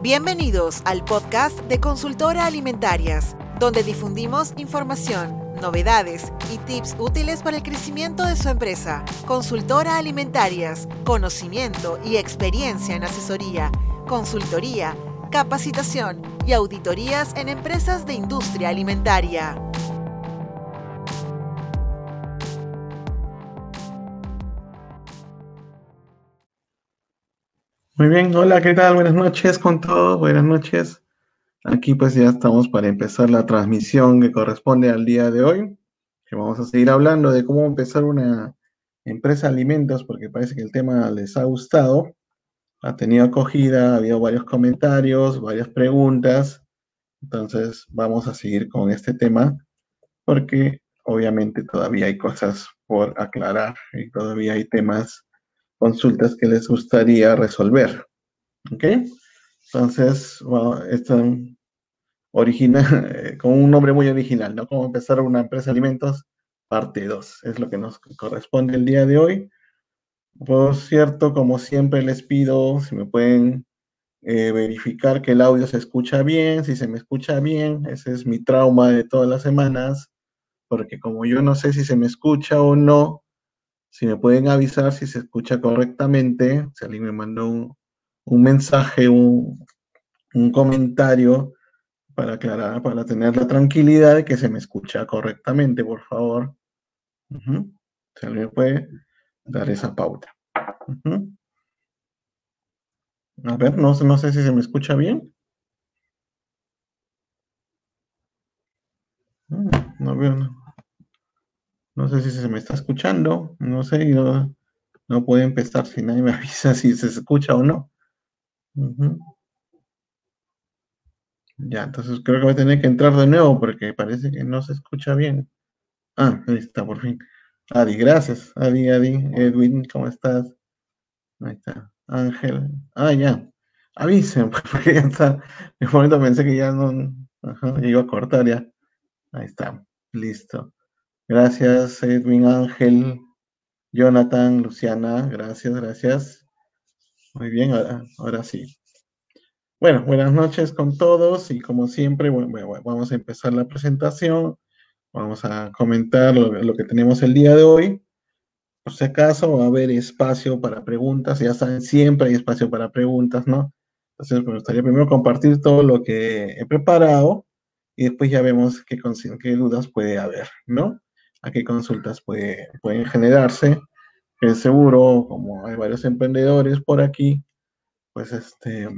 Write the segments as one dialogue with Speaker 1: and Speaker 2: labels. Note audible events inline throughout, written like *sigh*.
Speaker 1: Bienvenidos al podcast de Consultora Alimentarias, donde difundimos información, novedades y tips útiles para el crecimiento de su empresa. Consultora Alimentarias, conocimiento y experiencia en asesoría, consultoría, capacitación y auditorías en empresas de industria alimentaria.
Speaker 2: Muy bien, hola, ¿qué tal? Buenas noches con todos, buenas noches. Aquí pues ya estamos para empezar la transmisión que corresponde al día de hoy, que vamos a seguir hablando de cómo empezar una empresa de alimentos, porque parece que el tema les ha gustado, ha tenido acogida, ha habido varios comentarios, varias preguntas, entonces vamos a seguir con este tema, porque obviamente todavía hay cosas por aclarar y todavía hay temas consultas que les gustaría resolver. ¿Ok? Entonces, bueno, esto original, *laughs* con un nombre muy original, ¿no? Cómo empezar una empresa de alimentos, parte 2, es lo que nos corresponde el día de hoy. Por cierto, como siempre les pido, si me pueden eh, verificar que el audio se escucha bien, si se me escucha bien, ese es mi trauma de todas las semanas, porque como yo no sé si se me escucha o no, si me pueden avisar si se escucha correctamente, si alguien me mandó un, mensaje, un, comentario para aclarar, para tener la tranquilidad de que se me escucha correctamente, por favor. Si alguien me puede dar esa pauta. A ver, no, no sé si se me escucha bien. Mm, no veo, no. No sé si se me está escuchando, no sé, no, no puedo empezar si nadie me *laughs* avisa si se escucha o no. Ya, entonces creo que voy a tener que entrar de nuevo porque parece que no se escucha bien. Ah, ahí está, por fin. Adi, gracias. Adi, Adi, Edwin, ¿cómo estás? Ahí está. Ángel. Ah, ya. Avisen, *laughs* porque ya está. Momento pensé que ya no. Ajá, iba a cortar ya. Ahí está. Listo. Gracias, Edwin Ángel, Jonathan, Luciana, gracias, gracias. Muy bien, ahora, sí. Bueno, buenas noches con todos y como siempre, vamos a empezar la presentación. Vamos a comentar lo, que tenemos el día de hoy. Por si acaso va a haber espacio para preguntas, ya saben, siempre hay espacio para preguntas, ¿no? Entonces me gustaría primero compartir todo lo que he preparado y después ya vemos qué dudas puede haber, ¿no? A qué consultas puede, pueden generarse, que seguro, como hay varios emprendedores por aquí, pues este,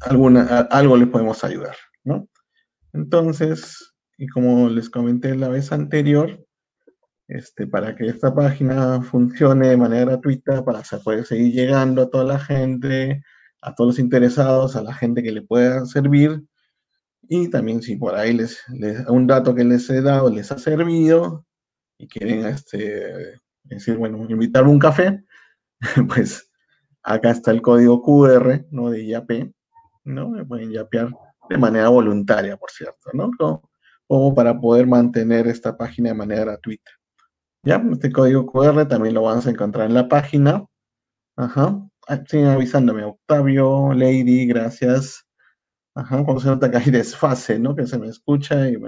Speaker 2: alguna, algo les podemos ayudar, ¿no? Entonces, y como les comenté la vez anterior, este, para que esta página funcione de manera gratuita, para que poder seguir llegando a toda la gente, a todos los interesados, a la gente que le pueda servir, y también si por ahí les, un dato que les he dado les ha servido y quieren este, decir, bueno, invitar un café, *laughs* pues acá está el código QR, ¿no? De IAP, ¿no? Me pueden yapear de manera voluntaria, por cierto, ¿no? Como, para poder mantener esta página de manera gratuita. ¿Ya? Este código QR también lo vamos a encontrar en la página. Ajá. Ah, siguen avisándome, Octavio, Lady, gracias. Ajá, cuando se nota que hay desfase, ¿no? Que se me escucha y,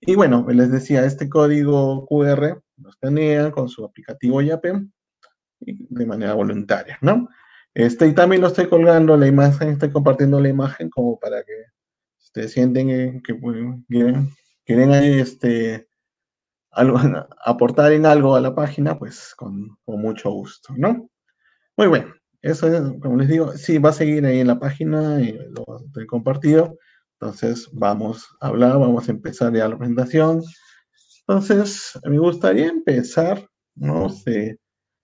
Speaker 2: y bueno, les decía, este código QR lo escanean con su aplicativo YAPE de manera voluntaria, ¿no? Este, y también lo estoy colgando la imagen, estoy compartiendo la imagen como para que ustedes sienten que, quieren, quieren este, algo, *laughs* aportar en algo a la página, pues con, con mucho gusto, ¿no? Muy bueno. Eso es, como les digo, sí, va a seguir ahí en la página, y lo he compartido. Entonces, vamos a hablar, vamos a empezar ya la presentación. Entonces, me gustaría empezar, no sé,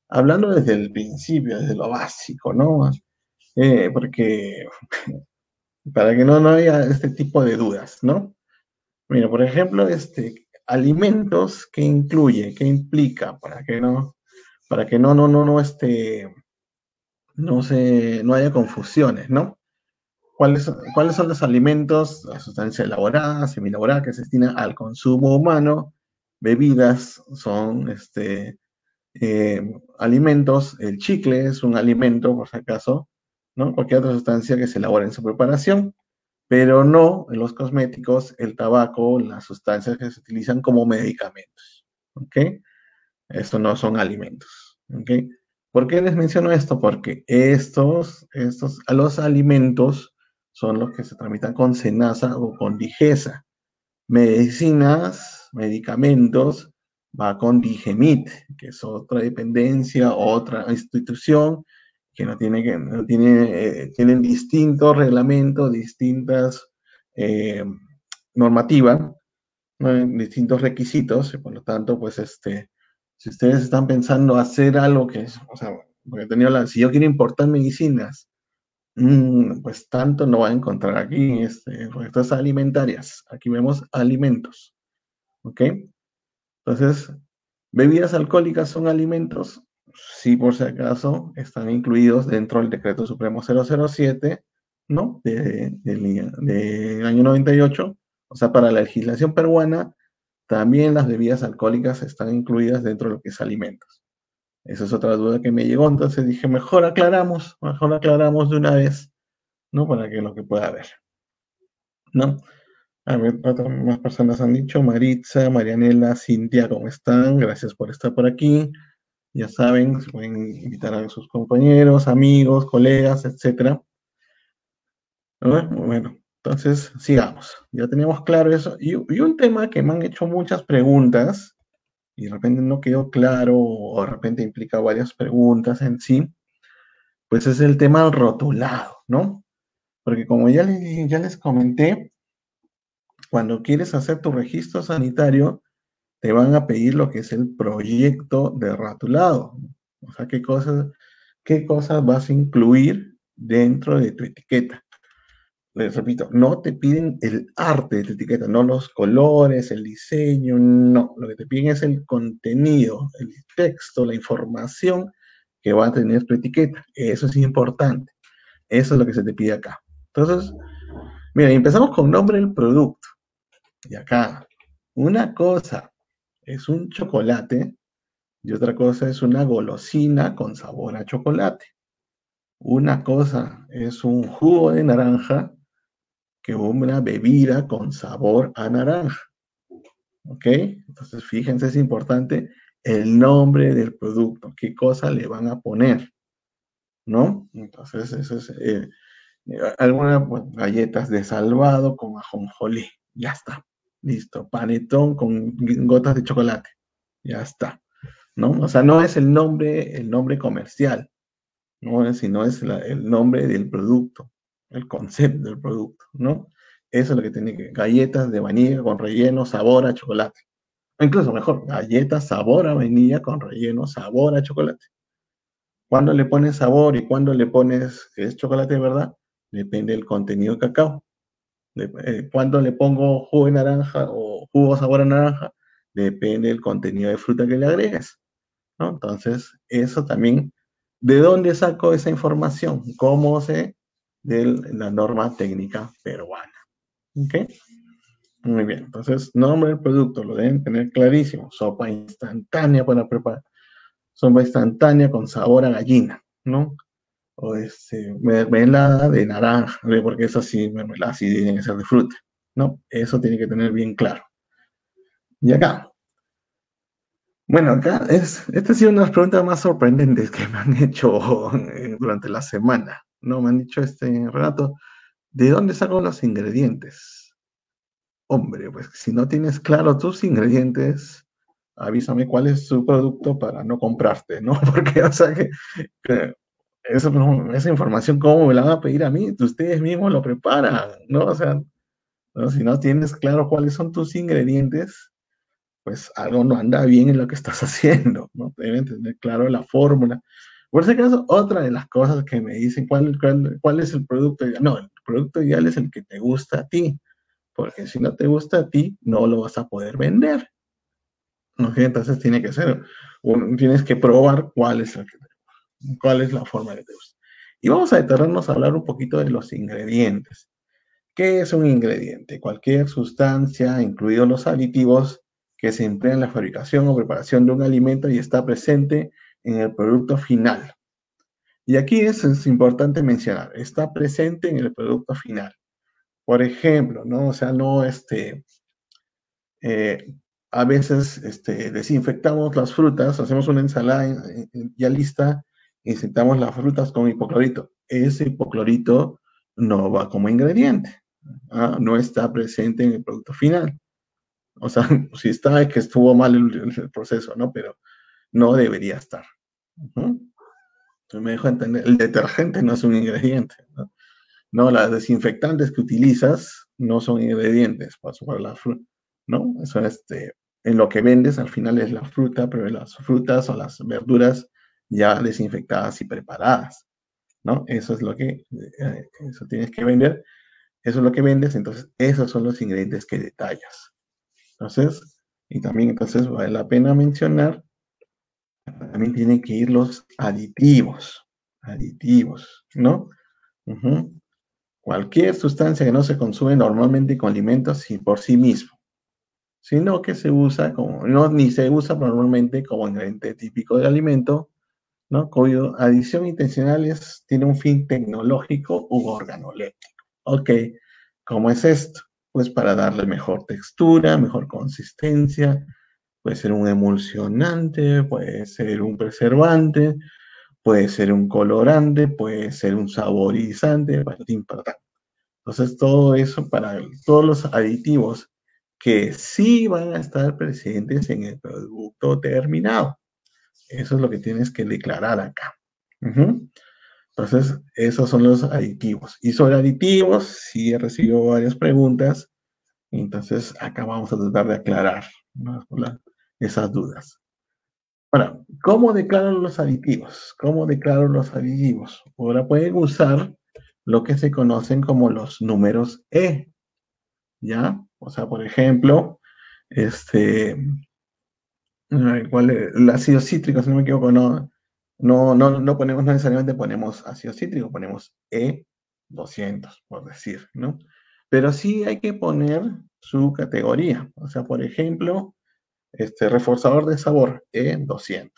Speaker 2: hablando desde el principio, desde lo básico, ¿no? Eh, porque *laughs* para que no, no haya este tipo de dudas, ¿no? Mira, por ejemplo, este, alimentos que incluye, que implica, para que no, para que no, no, no, no, este, no, se, no haya confusiones, ¿no? ¿Cuáles, ¿Cuáles son los alimentos, la sustancia elaborada, semi-elaborada, que se destina al consumo humano? Bebidas son este, eh, alimentos, el chicle es un alimento, por si acaso, ¿no? Cualquier otra sustancia que se elabore en su preparación, pero no en los cosméticos, el tabaco, las sustancias que se utilizan como medicamentos, ¿ok? Esto no son alimentos, ¿ok? ¿Por qué les menciono esto? Porque estos, estos, los alimentos son los que se tramitan con cenaza o con digesa. Medicinas, medicamentos, va con Digemit, que es otra dependencia, otra institución que no tiene que no tiene eh, tienen distintos reglamentos, distintas eh, normativas, distintos requisitos, y por lo tanto, pues este, si ustedes están pensando hacer algo que o sea, porque tenía la, si yo quiero importar medicinas, mm, pues tanto no va a encontrar aquí, este, estas alimentarias. Aquí vemos alimentos, ¿ok? Entonces, bebidas alcohólicas son alimentos, sí, por si acaso, están incluidos dentro del decreto supremo 007, ¿no? Del de, año 98. O sea, para la legislación peruana, también las bebidas alcohólicas están incluidas dentro de lo que es alimentos. Esa es otra duda que me llegó, entonces dije, mejor aclaramos, mejor aclaramos de una vez, ¿no? Para que lo que pueda haber, ¿no? A ver, otras más personas han dicho, Maritza, Marianela, Cintia, ¿cómo están? Gracias por estar por aquí. Ya saben, se pueden invitar a sus compañeros, amigos, colegas, etc. Bueno, entonces sigamos. Ya teníamos claro eso. Y, un tema que me han hecho muchas preguntas, y de repente no quedó claro, o de repente implica varias preguntas en sí, pues es el tema del rotulado, ¿no? Porque como ya les, ya les comenté, cuando quieres hacer tu registro sanitario, te van a pedir lo que es el proyecto de ratulado. O sea, qué cosas, qué cosas vas a incluir dentro de tu etiqueta. Repito, no te piden el arte de tu etiqueta, no los colores, el diseño, no. Lo que te piden es el contenido, el texto, la información que va a tener tu etiqueta. Eso es importante. Eso es lo que se te pide acá. Entonces, mira, empezamos con nombre del producto. Y acá, una cosa es un chocolate y otra cosa es una golosina con sabor a chocolate. Una cosa es un jugo de naranja que una bebida con sabor a naranja. ¿Ok? Entonces, fíjense, es importante el nombre del producto, qué cosa le van a poner. ¿No? Entonces, eso es eh, algunas galletas de salvado con ajonjolí. Ya está. Listo, panetón con gotas de chocolate. Ya está. ¿No? O sea, no es el nombre, el nombre comercial, ¿no? sino es el nombre del producto, el concepto del producto, ¿no? Eso es lo que tiene que. Galletas de vainilla con relleno, sabor a chocolate. Incluso mejor, galletas sabor a vainilla con relleno, sabor a chocolate. Cuando le pones sabor y cuando le pones que es chocolate de verdad, depende del contenido de cacao. Eh, cuando le pongo jugo de naranja o jugo sabor a naranja, depende del contenido de fruta que le agregues. ¿no? Entonces, eso también, ¿de dónde saco esa información? ¿Cómo sé? De la norma técnica peruana. ¿Ok? Muy bien, entonces, nombre del producto, lo deben tener clarísimo. Sopa instantánea para preparar. Sopa instantánea con sabor a gallina, ¿no? o este, mermelada de naranja, porque es así, mermelada sí tiene que ser de fruta, ¿no? Eso tiene que tener bien claro. Y acá. Bueno, acá es, esta ha sido una de las preguntas más sorprendentes que me han hecho *laughs* durante la semana, ¿no? Me han dicho, este, Renato, ¿de dónde saco los ingredientes? Hombre, pues si no tienes claro tus ingredientes, avísame cuál es su producto para no comprarte, ¿no? *laughs* Porque, o sea, que, esa información, ¿cómo me la van a pedir a mí? Ustedes mismos lo preparan, ¿no? O sea, si no tienes claro cuáles son tus ingredientes, pues algo no anda bien en lo que estás *laughs* haciendo, ¿no? Deben tener claro la fórmula. Por ese caso, otra de las cosas que me dicen, ¿cuál, es el producto ideal? No, el producto ideal es el que te gusta a ti, porque si no te gusta a ti, no lo vas a poder vender. Entonces tiene que ser, tienes que probar cuál es que te la forma de gusta. Y vamos a detenernos a hablar un poquito de los ingredientes. ¿Qué es un ingrediente? Cualquier sustancia, incluidos los aditivos, que se emplea en la fabricación o preparación de un alimento y está presente en el producto final. Y aquí es, importante mencionar, está presente en el producto final. Por ejemplo, ¿no? O sea, no, este, eh, a veces este, desinfectamos las frutas, hacemos una ensalada ya lista, insertamos las frutas con hipoclorito. Ese hipoclorito no va como ingrediente, ¿ah? no está presente en el producto final. O sea, *laughs* si está, es que estuvo mal el, proceso, ¿no? Pero no debería estar. Me dejo entender, el detergente no es un ingrediente, ¿no? Las desinfectantes que utilizas no son ingredientes para la fruta, ¿no? Eso este, en lo que vendes al final es la fruta, pero las frutas o las verduras ya desinfectadas y preparadas, ¿no? Eso es lo que, eh, eso tienes que vender, eso es lo que vendes, entonces esos son los ingredientes que detallas. Entonces, y también entonces vale la pena mencionar, también tienen que ir los aditivos, aditivos, ¿no? Cualquier sustancia que no se consume normalmente con alimentos por sí mismo, sino que se usa como, no, ni se usa normalmente como ingrediente típico del alimento, ¿no? Cuyo adición intencional es, tiene un fin tecnológico u organoléptico. Ok, ¿cómo es esto? Pues para darle mejor textura, mejor consistencia, puede ser un emulsionante, puede ser un preservante, puede ser un colorante, puede ser un saborizante, para Entonces, todo eso para todos los aditivos que sí van a estar presentes en el producto terminado. Eso es lo que tienes que declarar acá. Entonces, esos son los aditivos. Y sobre aditivos, sí he recibido varias preguntas. Entonces, acá vamos a tratar de aclarar esas dudas. Ahora, ¿cómo declaro los aditivos? ¿Cómo declaro los aditivos? Ahora pueden usar lo que se conocen como los números E. ¿Ya? O sea, por ejemplo, este, el ácido cítrico, si no me equivoco, no, no, no, no ponemos necesariamente ponemos ácido cítrico, ponemos E200, por decir, ¿no? Pero sí hay que poner su categoría. O sea, por ejemplo, este, reforzador de sabor, E200.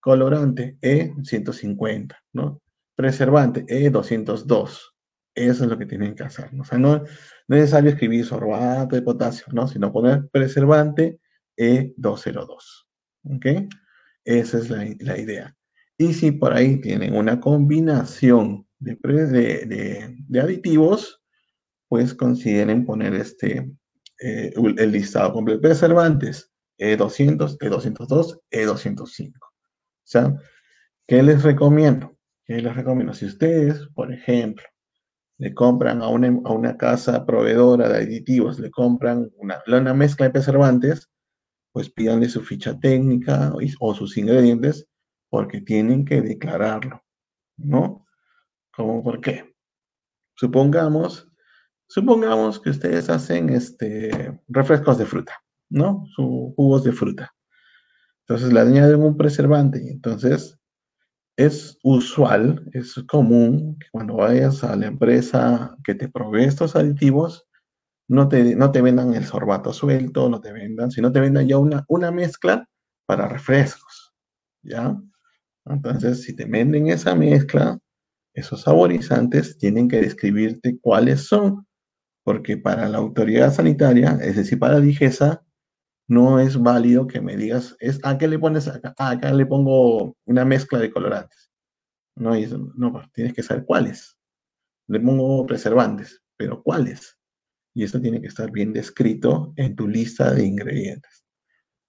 Speaker 2: Colorante, E150, ¿no? Preservante, E202. Eso es lo que tienen que hacer. ¿no? O sea, no, es necesario escribir sorbato de potasio, ¿no? Sino poner preservante E202. ¿Ok? Esa es la, idea. Y si por ahí tienen una combinación de, de, aditivos, pues consideren poner este, eh, el listado completo. Preservantes, e200, E202, E205. O sea, ¿qué les recomiendo? ¿Qué les recomiendo? Si ustedes, por ejemplo, le compran a una, a una casa proveedora de aditivos, le compran una, una mezcla de preservantes, pues pídanle su ficha técnica o, o sus ingredientes porque tienen que declararlo, ¿no? ¿Cómo por qué? Supongamos, supongamos que ustedes hacen este, refrescos de fruta. ¿No? Sus jugos de fruta. Entonces le añaden un preservante y entonces es usual, es común que cuando vayas a la empresa que te provee estos aditivos, no te, no te vendan el sorbato suelto, no te vendan, sino te vendan ya una, una mezcla para refrescos, ¿ya? Entonces, si te venden esa mezcla, esos saborizantes tienen que describirte cuáles son, porque para la autoridad sanitaria, es decir, para la DIGESA, no es válido que me digas, es, ¿a qué le pones acá? Acá le pongo una mezcla de colorantes. No, no, pues, tienes que saber cuáles. Le pongo preservantes, pero cuáles. Y eso tiene que estar bien descrito en tu lista de ingredientes.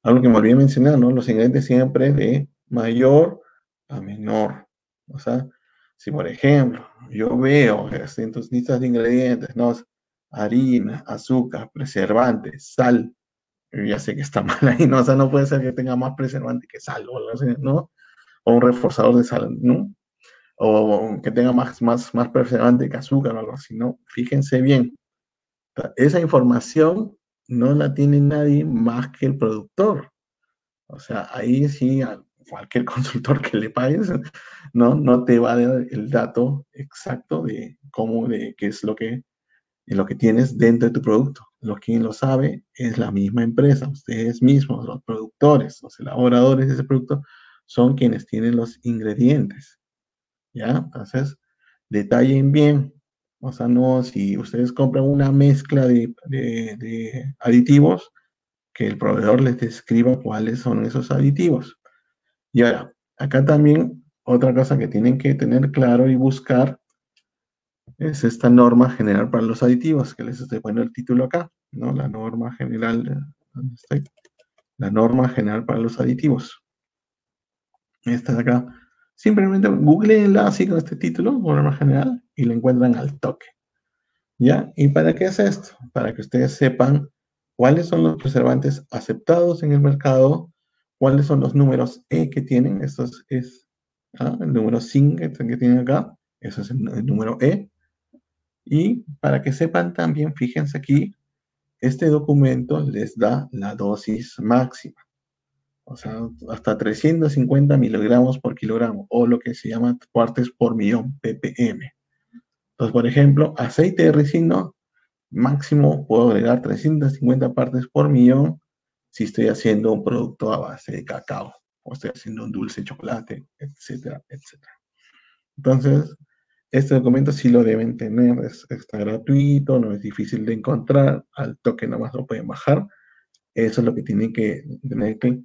Speaker 2: Algo que me olvidé mencionar, ¿no? Los ingredientes siempre de mayor a menor. O sea, si por ejemplo yo veo en tus listas de ingredientes, ¿no? Harina, azúcar, preservantes, sal, ya sé que está *laughs* mal ahí, ¿no? O sea, no puede ser que tenga más preservante que sal o algo así, ¿no? O un reforzador de sal, ¿no? O que tenga más, más, más preservante que azúcar o algo así, ¿no? Fíjense bien. Esa información no la tiene nadie más que el productor. O sea, ahí sí, a cualquier *laughs* consultor que le pagues, ¿no? No te va a dar el dato exacto de cómo, de qué es lo que, lo que tienes dentro de tu producto lo quien lo sabe es la misma empresa, ustedes mismos, los productores, los elaboradores de ese producto, son quienes tienen los ingredientes. ¿ya? Entonces, detallen bien. O sea, no, si ustedes compran una mezcla de, de aditivos, que el proveedor les describa cuáles son esos aditivos. Y ahora, acá también otra cosa que tienen que tener claro y buscar es esta norma general para los aditivos, que les estoy poniendo el título acá, ¿no? La norma general, ¿dónde estoy? La norma general para los aditivos. Esta de acá. Simplemente googleenla así con este título, norma general, y la encuentran al toque. ¿Ya? ¿Y para qué es esto? Para que ustedes sepan cuáles son los preservantes aceptados en el mercado, cuáles son los números E que tienen, esto es, ¿ah? el número SIN que, tienen acá, eso es el número E, y para que sepan también, fíjense aquí, este documento les da la dosis máxima. O sea, hasta 350 miligramos por kilogramo, o lo que se llama partes por millón, ppm. Entonces, por ejemplo, aceite de ricino, máximo puedo agregar 350 partes por millón si estoy haciendo un producto a base de cacao, o estoy haciendo un dulce de chocolate, etcétera, etcétera. Entonces, este documento sí lo deben tener, está gratuito, no es difícil de encontrar, al toque nomás lo pueden bajar. Eso es lo que tienen que tener que...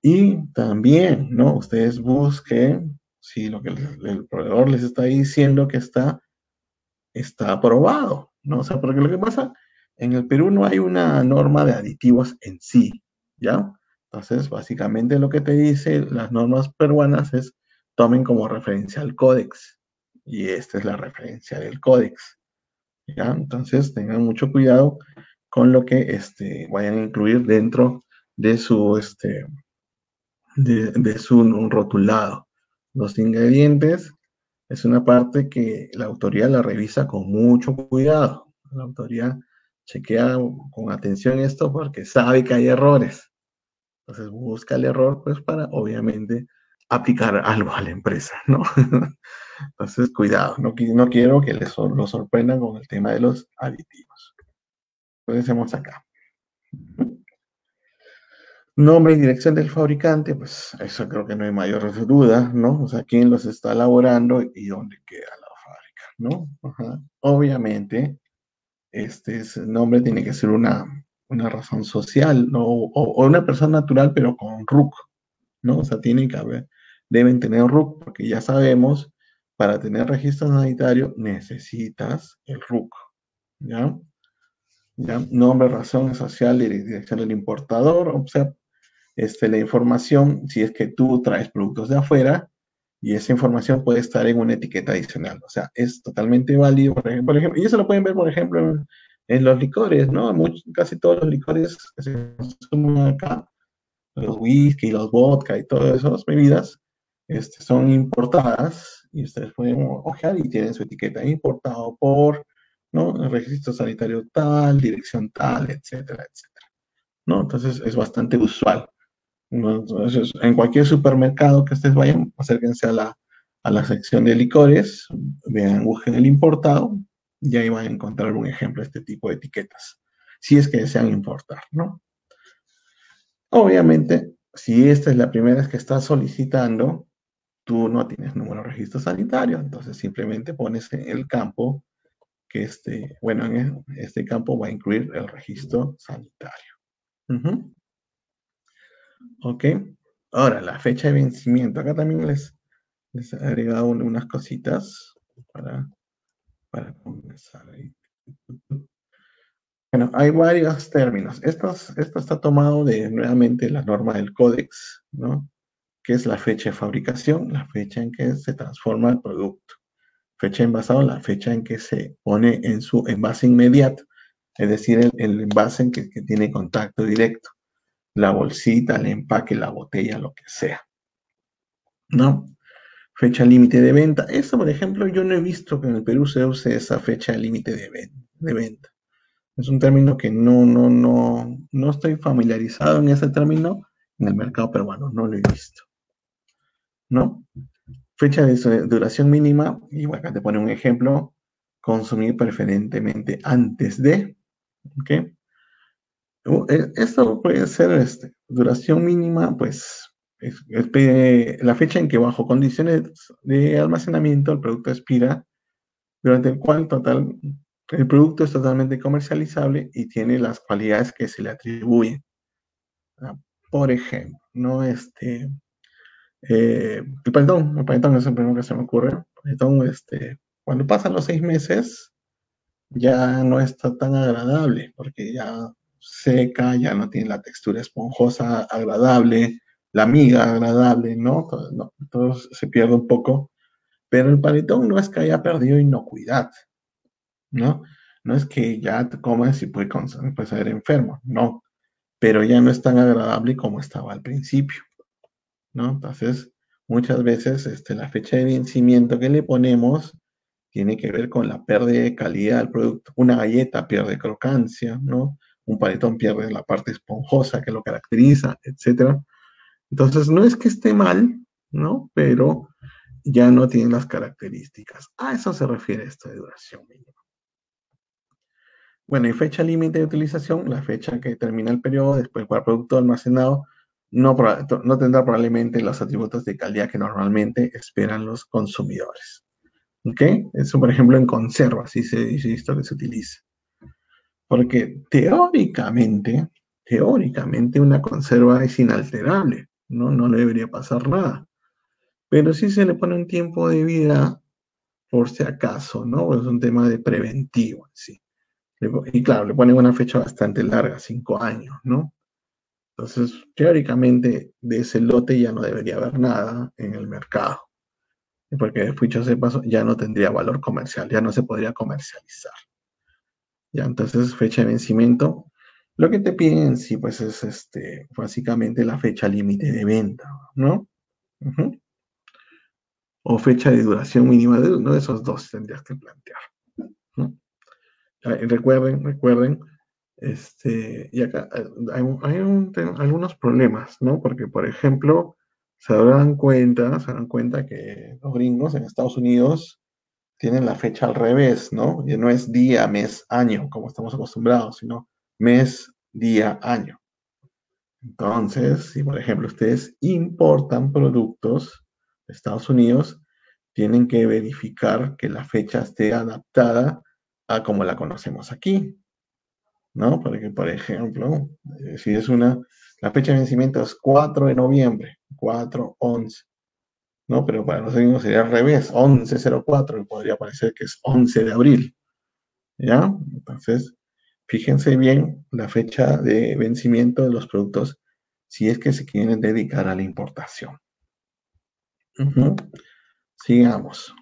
Speaker 2: Y también, ¿no? Ustedes busquen si lo que el, proveedor les está diciendo que está, está aprobado, ¿no? O sea, porque lo que pasa, en el Perú no hay una norma de aditivos en sí, ¿ya? Entonces, básicamente lo que te dice las normas peruanas es tomen como referencia al códex, y esta es la referencia del códex. ¿ya? Entonces tengan mucho cuidado con lo que este, vayan a incluir dentro de su, este, de, su rotulado. Los ingredientes es una parte que la autoridad la revisa con mucho cuidado. La autoridad chequea con atención esto porque sabe que hay errores. Entonces busca el error pues para obviamente aplicar algo a la empresa, ¿no? *laughs* Entonces, cuidado, no, no quiero que les lo sorprendan con el tema de los aditivos. Entonces, acá. Nombre y dirección del fabricante, pues eso creo que no hay mayor duda, ¿no? O sea, quién los está elaborando y dónde queda la fábrica, ¿no? Obviamente, este nombre tiene que ser una, una razón social, ¿no? O, o, una persona natural, pero con RUC, ¿no? O sea, tiene que haber, deben tener RUC, porque ya sabemos para tener registro sanitario necesitas el RUC, ¿ya? ¿ya? Nombre, razón social dirección del importador, o sea, este, la información, si es que tú traes productos de afuera, y esa información puede estar en una etiqueta adicional, o sea, es totalmente válido, por ejemplo, y eso lo pueden ver, por ejemplo, en, los licores, ¿no? casi todos los licores que se consumen acá, los whisky, los vodka y todas esas bebidas, este, son importadas y ustedes pueden ojear y tienen su etiqueta importado por, ¿no? registro sanitario tal, dirección tal, etcétera, etcétera. ¿no? Entonces es bastante usual. Entonces, en cualquier supermercado que ustedes vayan, acérquense a la, a la sección de licores, vean, busquen el importado y ahí van a encontrar un ejemplo de este tipo de etiquetas, si es que desean importar, ¿no? Obviamente, si esta es la primera vez que estás solicitando, tú no tienes número de registro sanitario, entonces simplemente pones en el campo que este, bueno, en este campo va a incluir el registro sanitario. Ok. Ahora, la fecha de vencimiento. Acá también les, les he agregado unas cositas para, para comenzar. Bueno, hay varios términos. Esto, esto está tomado de nuevamente la norma del códex, ¿no? Que es la fecha de fabricación, la fecha en que se transforma el producto. Fecha envasado, la fecha en que se pone en su envase inmediato, es decir, el, envase en que, tiene contacto directo. La bolsita, el empaque, la botella, lo que sea. ¿No? Fecha límite de venta. Eso, por ejemplo, yo no he visto que en el Perú se use esa fecha límite de, de venta. Es un término que no, no, no, no estoy familiarizado en ese término en el mercado peruano, no lo he visto. ¿No? Fecha de duración mínima, y acá te pone un ejemplo, consumir preferentemente antes de, ¿ok? Eh, esto puede ser este, duración mínima, pues la fecha en que bajo condiciones de almacenamiento el producto expira, durante el cual total, el producto es totalmente comercializable y tiene las cualidades que se le atribuyen. Ah, por ejemplo, ¿no? Este, eh, el panetón, el panetón es el primero que se me ocurre. Panetón, este, cuando pasan los seis meses, ya no está tan agradable, porque ya seca, ya no tiene la textura esponjosa agradable, la miga agradable, ¿no? Todo, se pierde un poco. Pero el panetón no es que haya perdido inocuidad, ¿no? No es que ya te comas y puedes, puedes ser enfermo, no. Pero ya no es tan agradable como estaba al principio, ¿no? Entonces, muchas veces este, la fecha de vencimiento que le ponemos tiene que ver con la pérdida de calidad del producto. Una galleta pierde crocancia, ¿no? Un panetón pierde la parte esponjosa que lo caracteriza, etcétera. Entonces, no es que esté mal, ¿no? Pero ya no tiene las características. A eso se refiere esta de duración mínima. Bueno, y fecha límite de utilización, la fecha que termina el periodo después del producto almacenado no, tendrá probablemente los atributos de calidad que normalmente esperan los consumidores. ¿Ok? Eso, por ejemplo, en conserva, así se dice esto que se utiliza. Porque teóricamente, teóricamente una conserva es inalterable. ¿no? No le debería pasar nada. Pero si se le pone un tiempo de vida, por si acaso, ¿no? Es un tema de preventivo, sí. Y claro, le ponen una fecha bastante larga, cinco años, ¿no? Entonces, teóricamente, de ese lote ya no debería haber nada en el mercado. Porque dicho de paso, ya no tendría valor comercial, ya no se podría comercializar. Ya, entonces, fecha de vencimiento, lo que te piden sí, pues es este, básicamente la fecha límite de venta, ¿no? O fecha de duración mínima de uno de esos dos tendrías que plantear. Recuerden, recuerden, este, y acá eh, hay, algunos problemas, ¿no? Porque, por ejemplo, se dan cuenta, se dan cuenta que los gringos en Estados Unidos tienen la fecha al revés, ¿no? Y no es día, mes, año, como estamos acostumbrados, sino mes, día, año. Entonces, si por ejemplo ustedes importan productos de Estados Unidos, tienen que verificar que la fecha esté adaptada a como la conocemos aquí. ¿No? Porque, por ejemplo, eh, si es una, la fecha de vencimiento es 4 de noviembre, 4, 11. ¿No? Pero para nosotros sería al revés, 1104, y podría parecer que es 11 de abril. ¿Ya? Entonces, Fíjense bien la fecha de vencimiento de los productos si es que se quieren dedicar a la importación. Sigamos.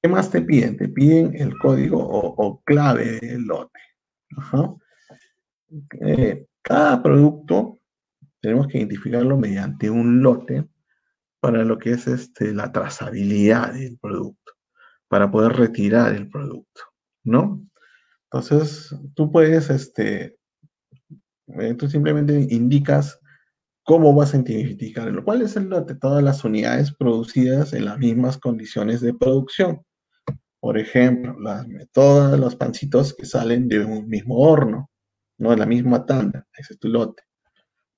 Speaker 2: ¿Qué más te piden? Te piden el código o, clave del lote. Eh, cada producto tenemos que identificarlo mediante un lote para lo que es este, la trazabilidad del producto, para poder retirar el producto, ¿no? Entonces, tú puedes, este, eh, tú simplemente indicas cómo vas a identificar cuál es el lote, todas las unidades producidas en las mismas condiciones de producción. Por ejemplo, todos los pancitos que salen de un mismo horno, no de la misma tanda, ese es tu lote.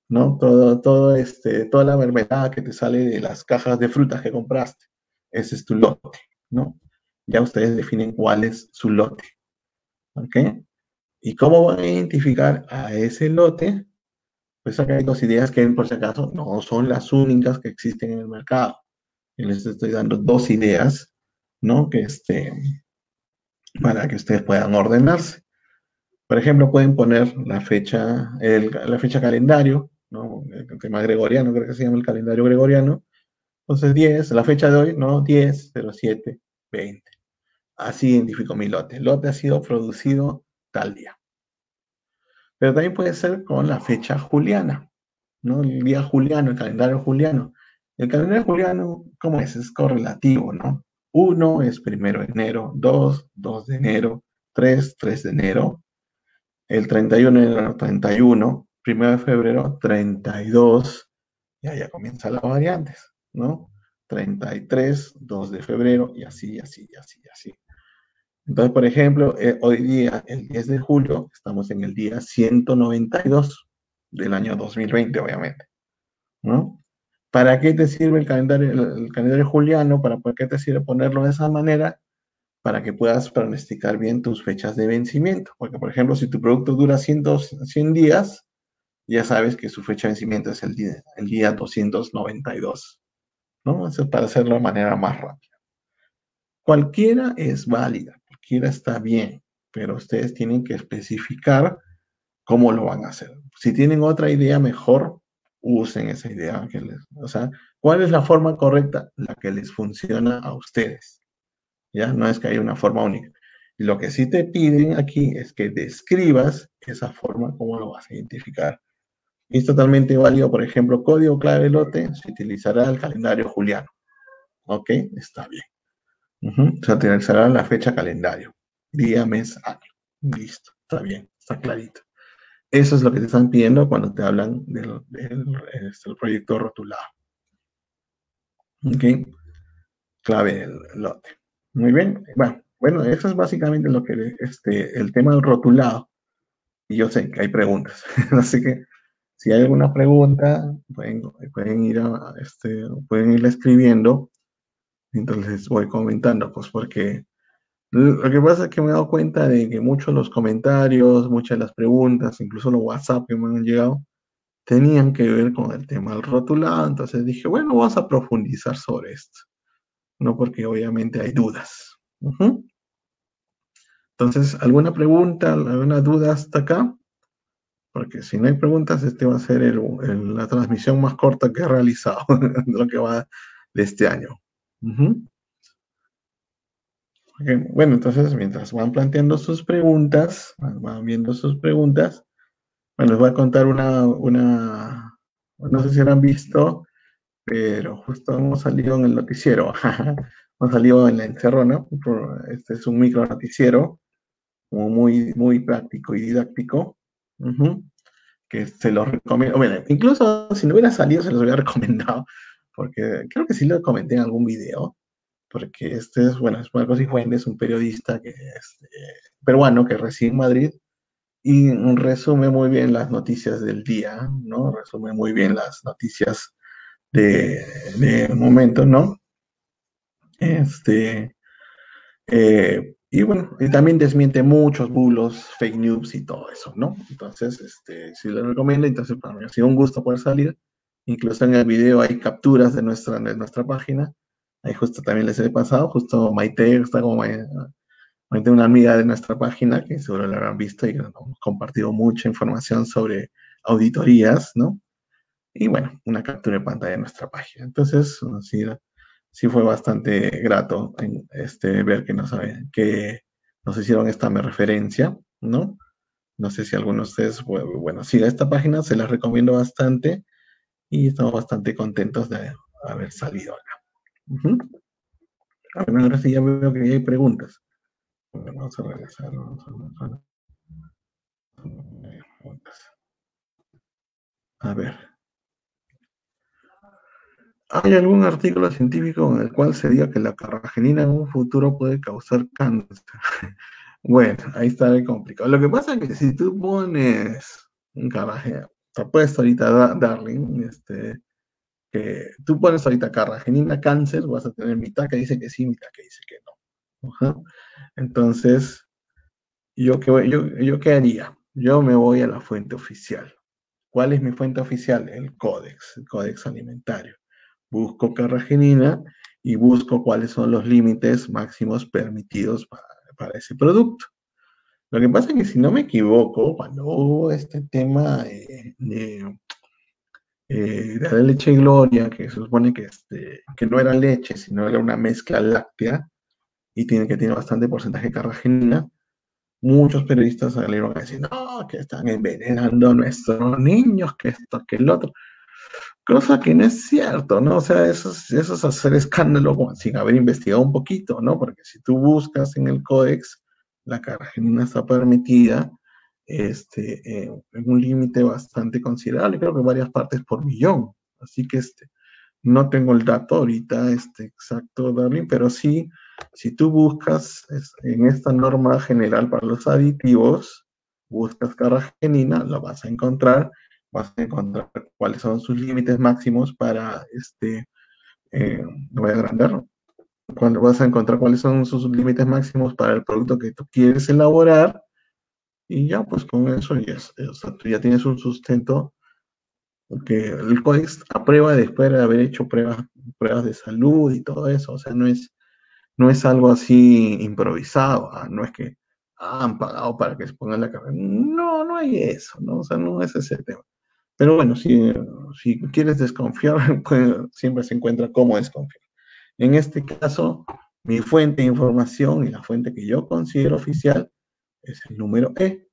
Speaker 2: ¿no? Todo, todo este, toda la mermelada que te sale de las cajas de frutas que compraste, ese es tu lote, ¿no? Ya ustedes definen cuál es su lote. ¿Ok? ¿Y cómo van a identificar a ese lote? Pues acá hay dos ideas que, por si acaso, no son las únicas que existen en el mercado. Les estoy dando dos ideas, ¿no? Que este, para que ustedes puedan ordenarse. Por ejemplo, pueden poner la fecha, el, la fecha calendario, ¿no? El tema gregoriano, creo que se llama el calendario gregoriano. Entonces, 10, la fecha de hoy, ¿no? 10, 07, 20. Así identifico mi lote. El lote ha sido producido tal día. Pero también puede ser con la fecha juliana, ¿no? El día juliano, el calendario juliano. El calendario juliano, ¿cómo es? Es correlativo, ¿no? Uno es primero de enero, dos, 2 de enero, tres, 3 de enero, el 31 de enero, 31, primero de febrero, 32, y ya comienzan las variantes, ¿no? 33, 2 de febrero, y así, así, así, así. Entonces, por ejemplo, eh, hoy día, el 10 de julio, estamos en el día 192 del año 2020, obviamente. ¿no? ¿Para qué te sirve el calendario, el, calendario juliano? ¿Para qué te sirve ponerlo de esa manera? Para que puedas pronosticar bien tus fechas de vencimiento. Porque, por ejemplo, si tu producto dura 100, 100 días, ya sabes que su fecha de vencimiento es el día, el día 292. ¿no? Eso es para hacerlo de manera más rápida. Cualquiera es válida, cualquiera está bien, pero ustedes tienen que especificar cómo lo van a hacer. Si tienen otra idea mejor, usen esa idea. Que les, o sea, ¿cuál es la forma correcta? La que les funciona a ustedes. ¿Ya? No es que haya una forma única. Y lo que sí te piden aquí es que describas esa forma, cómo lo vas a identificar. Es totalmente válido, por ejemplo, código clave lote, se utilizará el calendario juliano. ¿Ok? Está bien. Se utilizará la fecha calendario. Día, mes, año. Listo. Está bien. Está clarito. Eso es lo que te están pidiendo cuando te hablan del, este, proyecto rotulado. ¿Ok? Clave del lote. Muy bien. Bueno, eso es básicamente lo que este, el tema del rotulado. Y yo sé que hay preguntas. *laughs* Así que si hay alguna pregunta, pueden, pueden ir a, este, pueden ir escribiendo. Entonces voy comentando, pues porque lo que pasa es que me he dado cuenta de que muchos de los comentarios, muchas de las preguntas, incluso los WhatsApp que me han llegado, tenían que ver con el tema del rotulado. Entonces dije, bueno, vamos a profundizar sobre esto. No porque obviamente hay dudas. Entonces, ¿alguna pregunta, alguna duda hasta acá? Porque si no hay preguntas, este va a ser la transmisión más corta que he realizado, *laughs* lo que va de este año. Bueno, entonces mientras van planteando sus preguntas, van viendo sus preguntas, bueno, les voy a contar una, una, no sé si han visto, pero justo hemos salido en el noticiero, *laughs* hemos salido en la encerrona, este es un micro noticiero, muy, muy práctico y didáctico, que se los recomiendo, bueno, incluso si no hubiera salido se los hubiera *laughs* recomendado, porque creo que sí lo comenté en algún video, porque este es, bueno, es Marcos Fuentes, un periodista que es eh, peruano que reside en Madrid y resume muy bien las noticias del día, ¿no? Resume muy bien las noticias de, de momento, ¿no? Este, eh, y bueno, y también desmiente muchos bulos, fake news y todo eso, ¿no? Entonces, este, si lo recomiendo, entonces para mí ha sido un gusto poder salir. Incluso en el video hay capturas de nuestra, de nuestra página Ahí justo también les he pasado, justo Maite, está como Maite, una amiga de nuestra página, que seguro la habrán visto y hemos compartido mucha información sobre auditorías, ¿no? Y bueno, una captura de pantalla de nuestra página. Entonces, sí, fue bastante grato este, ver que nos, que nos hicieron esta referencia, ¿no? No sé si alguno de ustedes, bueno, siga esta página, se la recomiendo bastante y estamos bastante contentos de haber salido acá. A ver, ahora sí ya veo que hay preguntas. Vamos a regresar. a ver. ¿Hay algún artículo científico en el cual se diga que la carragenina en un futuro puede causar cáncer? *laughs* bueno, ahí está bien complicado. Lo que pasa es que si tú pones un carragenina, te puesto ahorita Darling, este, que tú pones ahorita carragenina cáncer, vas a tener mitad que dice que sí, mitad que dice que no. Entonces, ¿yo qué, yo, ¿yo qué haría? Yo me voy a la fuente oficial. ¿Cuál es mi fuente oficial? El códex, el códex alimentario. Busco carragenina y busco cuáles son los límites máximos permitidos para, ese producto. Lo que pasa es que si no me equivoco, cuando hubo este tema de eh, de la leche Gloria, que se supone que, este, que no era leche, sino era una mezcla láctea, y tiene que tiene bastante porcentaje de carragenina, muchos periodistas salieron a decir, no, que están envenenando a nuestros niños, que esto, que el otro. Cosa que no es cierto, ¿no? O sea, eso es, eso es hacer escándalo sin haber investigado un poquito, ¿no? Porque si tú buscas en el códex, la carragenina está permitida, este, eh, en un límite bastante considerable, creo que varias partes por millón. Así que este, no tengo el dato ahorita este, exacto, Darling, pero sí, si tú buscas en esta norma general para los aditivos, buscas carragenina, la vas a encontrar vas a encontrar cuáles son sus límites máximos para este, eh, voy a agrandar, cuando vas a encontrar cuáles son sus límites máximos para el producto que tú quieres elaborar y ya pues con eso ya, o sea, tú ya tienes un sustento que el códex aprueba después de haber hecho pruebas, pruebas de salud y todo eso, o sea, no es, no es algo así improvisado, ah, no es que ah, han pagado para que se pongan la carrera. No, no hay eso, ¿no? O sea, no es ese tema. Pero bueno, si, si quieres desconfiar, *laughs* pues, siempre se encuentra cómo desconfiar. En este caso, mi fuente de información y la fuente que yo considero oficial es el número E.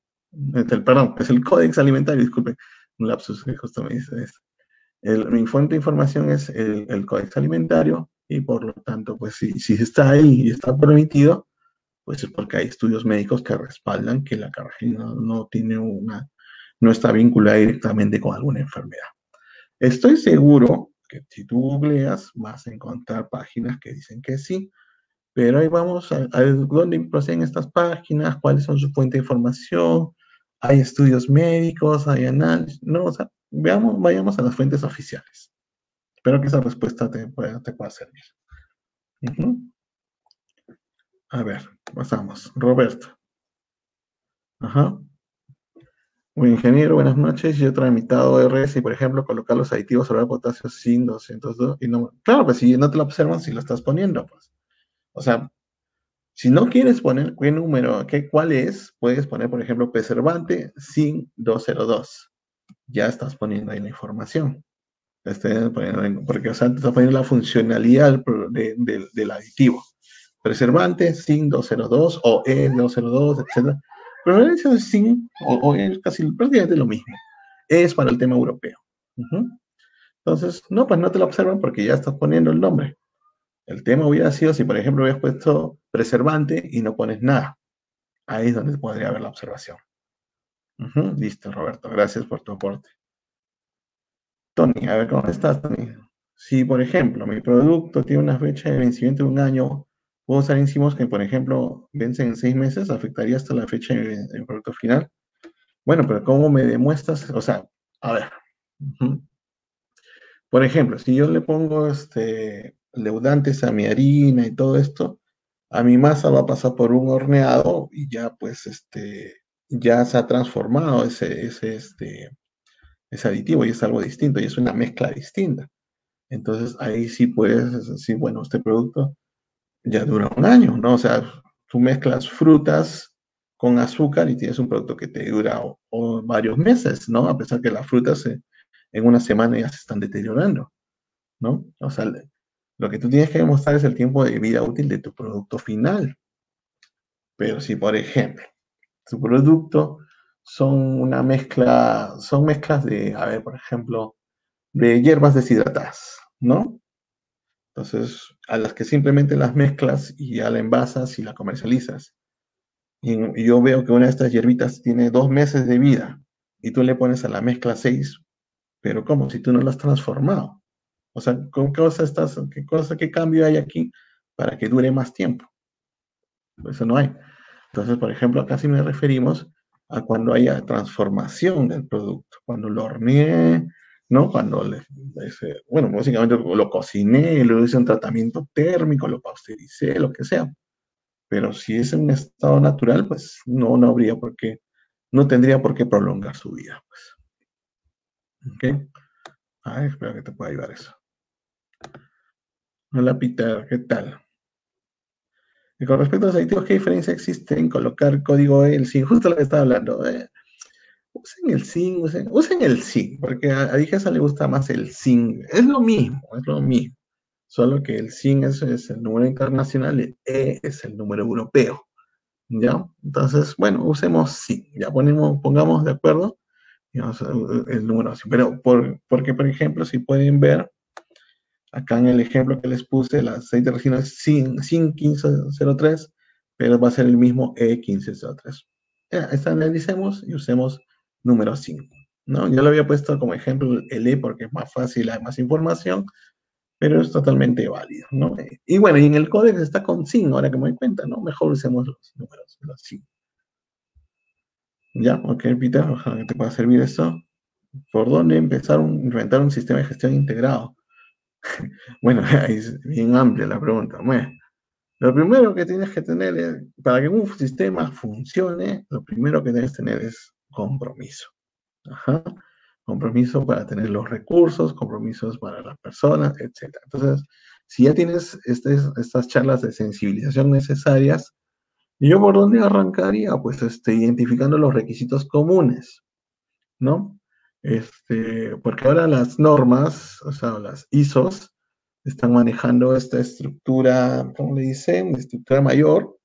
Speaker 2: el, perdón, es el códex alimentario, disculpe, un lapsus que justo me dice eso. El, mi fuente de información es el, el, códex alimentario y por lo tanto, pues si, si está ahí y está permitido, pues es porque hay estudios médicos que respaldan que la carragina no tiene una, no está vinculada directamente con alguna enfermedad. Estoy seguro que si tú googleas vas a encontrar páginas que dicen que sí, pero ahí vamos a, a dónde proceden estas páginas, cuáles son su fuente de información, hay estudios médicos, hay análisis, no, o sea, veamos, vayamos a las fuentes oficiales. Espero que esa respuesta te pueda, te pueda servir. A ver, pasamos. Roberto. Ajá. Un ingeniero, buenas noches. Yo he tramitado RS y, por ejemplo, colocar los aditivos sobre el potasio sin 202 y no. Claro, pues si no te lo observan, si lo estás poniendo, pues. O sea, si no quieres poner qué número, qué, cuál es, puedes poner, por ejemplo, preservante sin 202. Ya estás poniendo ahí la información. porque o sea, te estás poniendo la funcionalidad del, aditivo preservante, SIN 202 o E202, etc. Pero el SIN o, es casi prácticamente lo mismo. Es para el tema europeo. Entonces, no, pues no te lo observan porque ya estás poniendo el nombre. El tema hubiera sido si, por ejemplo, hubieras puesto preservante y no pones nada. Ahí es donde podría haber la observación. Listo, Roberto. Gracias por tu aporte. Tony, a ver cómo estás, Tony. Si, por ejemplo, mi producto tiene una fecha de vencimiento de un año Puedo usar enzimos que, por ejemplo, vencen en seis meses, afectaría hasta la fecha del producto final. Bueno, pero ¿cómo me demuestras? O sea, a ver. Por ejemplo, si yo le pongo este, leudantes a mi harina y todo esto, a mi masa va a pasar por un horneado y ya pues este, ya se ha transformado ese, ese, este, ese aditivo y es algo distinto y es una mezcla distinta. Entonces ahí sí puedes decir, bueno, este producto ya dura un año, ¿no? O sea, tú mezclas frutas con azúcar y tienes un producto que te dura varios meses, ¿no? A pesar que las frutas en una semana ya se están deteriorando, ¿no? O sea, lo que tú tienes que demostrar es el tiempo de vida útil de tu producto final. Pero si, por ejemplo, tu producto son una mezcla, son mezclas de, a ver, por ejemplo, de hierbas deshidratadas, ¿no? Entonces, a las que simplemente las mezclas y ya la envasas y la comercializas. Y, yo veo que una de estas hierbitas tiene dos meses de vida y tú le pones a la mezcla seis, pero ¿cómo? Si tú no la has transformado. O sea, ¿con qué cosa estás, qué cosa, qué cambio hay aquí para que dure más tiempo? Eso no hay. Entonces, por ejemplo, acá sí me referimos a cuando haya transformación del producto, cuando lo horneé, ¿no? Cuando, le, bueno, básicamente lo cociné, lo hice un tratamiento térmico, lo paustericé, lo que sea. Pero si es en un estado natural, pues no, no habría por qué, no tendría por qué prolongar su vida, pues. ¿Ok? Ay, espero que te pueda ayudar eso. Hola, Peter, ¿qué tal? Y con respecto a los aditivos, ¿qué diferencia existe en colocar código EL? Sí, justo lo que estaba hablando. ¿eh? usen el zinc, usen, el zinc, porque a, a le gusta más el zinc. Es lo mismo, es lo mismo. Solo que el zinc es, el número internacional, el E es el número europeo. ¿Ya? Entonces, bueno, usemos zinc. Ya ponemos, pongamos de acuerdo el número así. Pero, por, porque, por ejemplo, si pueden ver, acá en el ejemplo que les puse, el aceite de resina es zinc, 1503, pero va a ser el mismo E1503. Ya, analicemos y usemos número 5. ¿no? Yo lo había puesto como ejemplo el E porque es más fácil, hay más información, pero es totalmente válido. ¿no? Y bueno, y en el código está con 5, ahora que me doy cuenta, ¿no? Mejor usemos los números, los 5. ¿Ya? Ok, Peter, ojalá que te pueda servir eso. ¿Por dónde empezar a inventar un sistema de gestión integrado? *laughs* bueno, *laughs* es bien amplia la pregunta. Bueno, lo primero que tienes que tener es, para que un sistema funcione, lo primero que debes tener es compromiso. Ajá. Compromiso para tener los recursos, compromisos para las personas, etc. Entonces, si ya tienes estas charlas de sensibilización necesarias, ¿yo por dónde arrancaría? Pues este, identificando los requisitos comunes, ¿no? Este, porque ahora las normas, o sea, las ISOs, están manejando esta estructura, ¿cómo le dicen? Estructura mayor.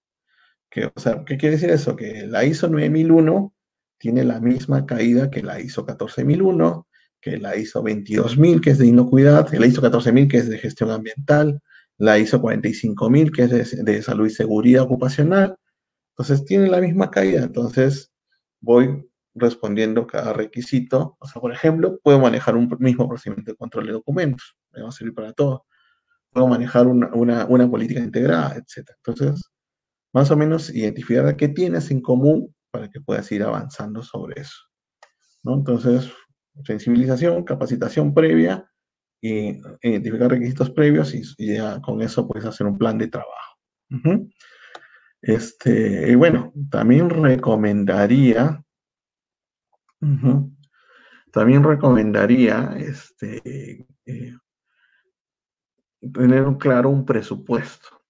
Speaker 2: Que, ¿qué quiere decir eso? Que la ISO 9001 tiene la misma caída que la ISO 14001, que la ISO 22000, que es de inocuidad, la ISO 14000, que es de gestión ambiental, la ISO 45000, que es de, salud y seguridad ocupacional. Entonces, tiene la misma caída. Entonces, voy respondiendo cada requisito. O sea, por ejemplo, puedo manejar un mismo procedimiento de control de documentos. Me va a servir para todo puedo manejar una, política integrada, etc. Entonces, más o menos identificar qué tienes en común para que puedas ir avanzando sobre eso. ¿no? Entonces, sensibilización, capacitación previa, y identificar requisitos previos y, ya con eso puedes hacer un plan de trabajo. Este, y bueno, también recomendaría, también recomendaría este, eh, tener claro un presupuesto.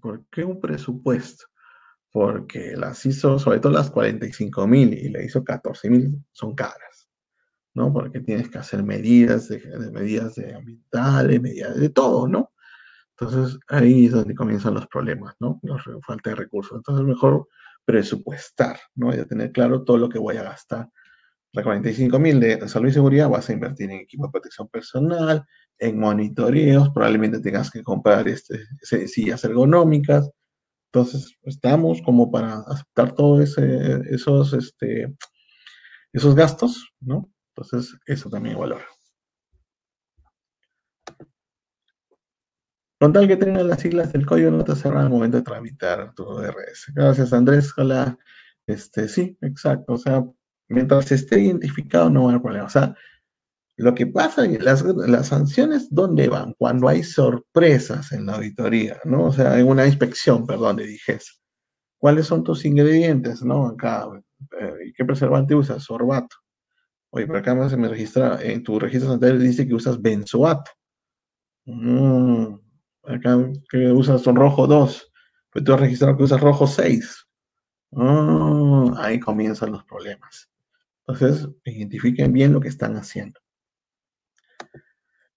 Speaker 2: ¿Por qué un presupuesto? Porque las ISO, sobre todo las 45 mil y la ISO 14 mil, son caras, ¿no? Porque tienes que hacer medidas de, medidas de ambientales, medidas de todo, ¿no? Entonces ahí es donde comienzan los problemas, ¿no? La falta de recursos. Entonces mejor presupuestar, ¿no? Y tener claro todo lo que voy a gastar. La 45 mil de salud y seguridad vas a invertir en equipo de protección personal, en monitoreos, probablemente tengas que comprar este, sillas ergonómicas. Entonces, estamos como para aceptar todos esos, este, esos gastos, ¿no? Entonces, eso también valora. Con tal que tengas las siglas del código, no te cerran al momento de tramitar tu DRS. Gracias, Andrés. Hola. Este, sí, exacto. O sea, mientras esté identificado, no va a haber problema. O sea, lo que pasa es que las, sanciones, ¿dónde van? Cuando hay sorpresas en la auditoría, ¿no? O sea, en una inspección, perdón, de DIGES. ¿Cuáles son tus ingredientes, no? Acá, eh, ¿qué preservante usas? Sorbato. Oye, por acá me registra, en tu registro sanitario dice que usas benzoato. Mm, acá que usas son rojo 2, pero tú has registrado que usas rojo 6. Mm, ahí comienzan los problemas. Entonces, identifiquen bien lo que están haciendo.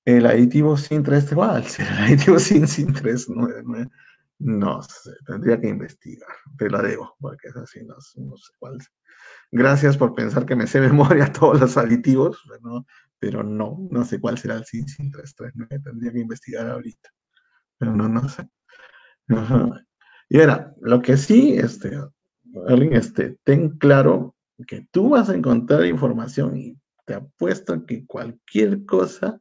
Speaker 2: El aditivo sin 3 igual, *laughs* el aditivo sin, sin 3 no, no, sé, tendría que investigar, te lo debo, porque es así, no, sé cuál. Gracias por pensar que me sé *laughs* memoria todos los aditivos, pero no, no sé cuál será el sin, sin 3, 3, tendría que investigar ahorita, pero no, no sé. Y ahora, lo que sí, este, este, ten claro que tú vas a encontrar información y te apuesto que cualquier cosa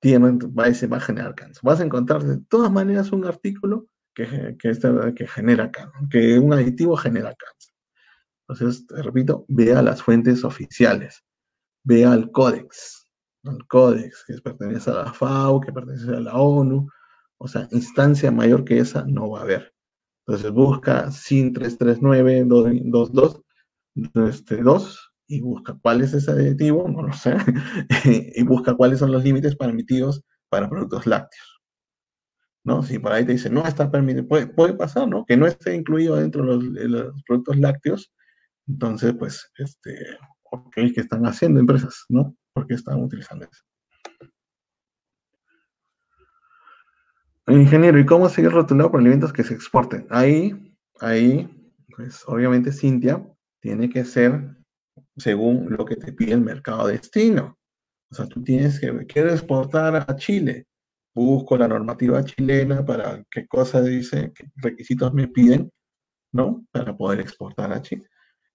Speaker 2: tiene, va, se va a generar cáncer. Vas a encontrar de todas maneras un artículo que, que, que genera cáncer, que un aditivo genera cáncer. Entonces, te repito, vea las fuentes oficiales, vea el códex, el códex que pertenece a la FAO, que pertenece a la ONU, o sea, instancia mayor que esa no va a haber. Entonces busca SIN 339 22 este, 2 y busca cuál es ese aditivo, no lo sé, *laughs* y busca cuáles son los límites permitidos para productos lácteos. ¿No? Si por ahí te dice, no está permitido, puede, puede pasar, ¿no? Que no esté incluido dentro de los, productos lácteos, entonces, pues, este, ok, ¿qué están haciendo empresas, no? Porque están utilizando eso. Ingeniero, ¿y cómo seguir rotulado por alimentos que se exporten? Ahí, ahí, pues obviamente Cintia tiene que ser según lo que te pide el mercado destino. O sea, tú tienes que, quiero exportar a Chile, busco la normativa chilena para qué cosa dice, qué requisitos me piden, ¿no? Para poder exportar a Chile.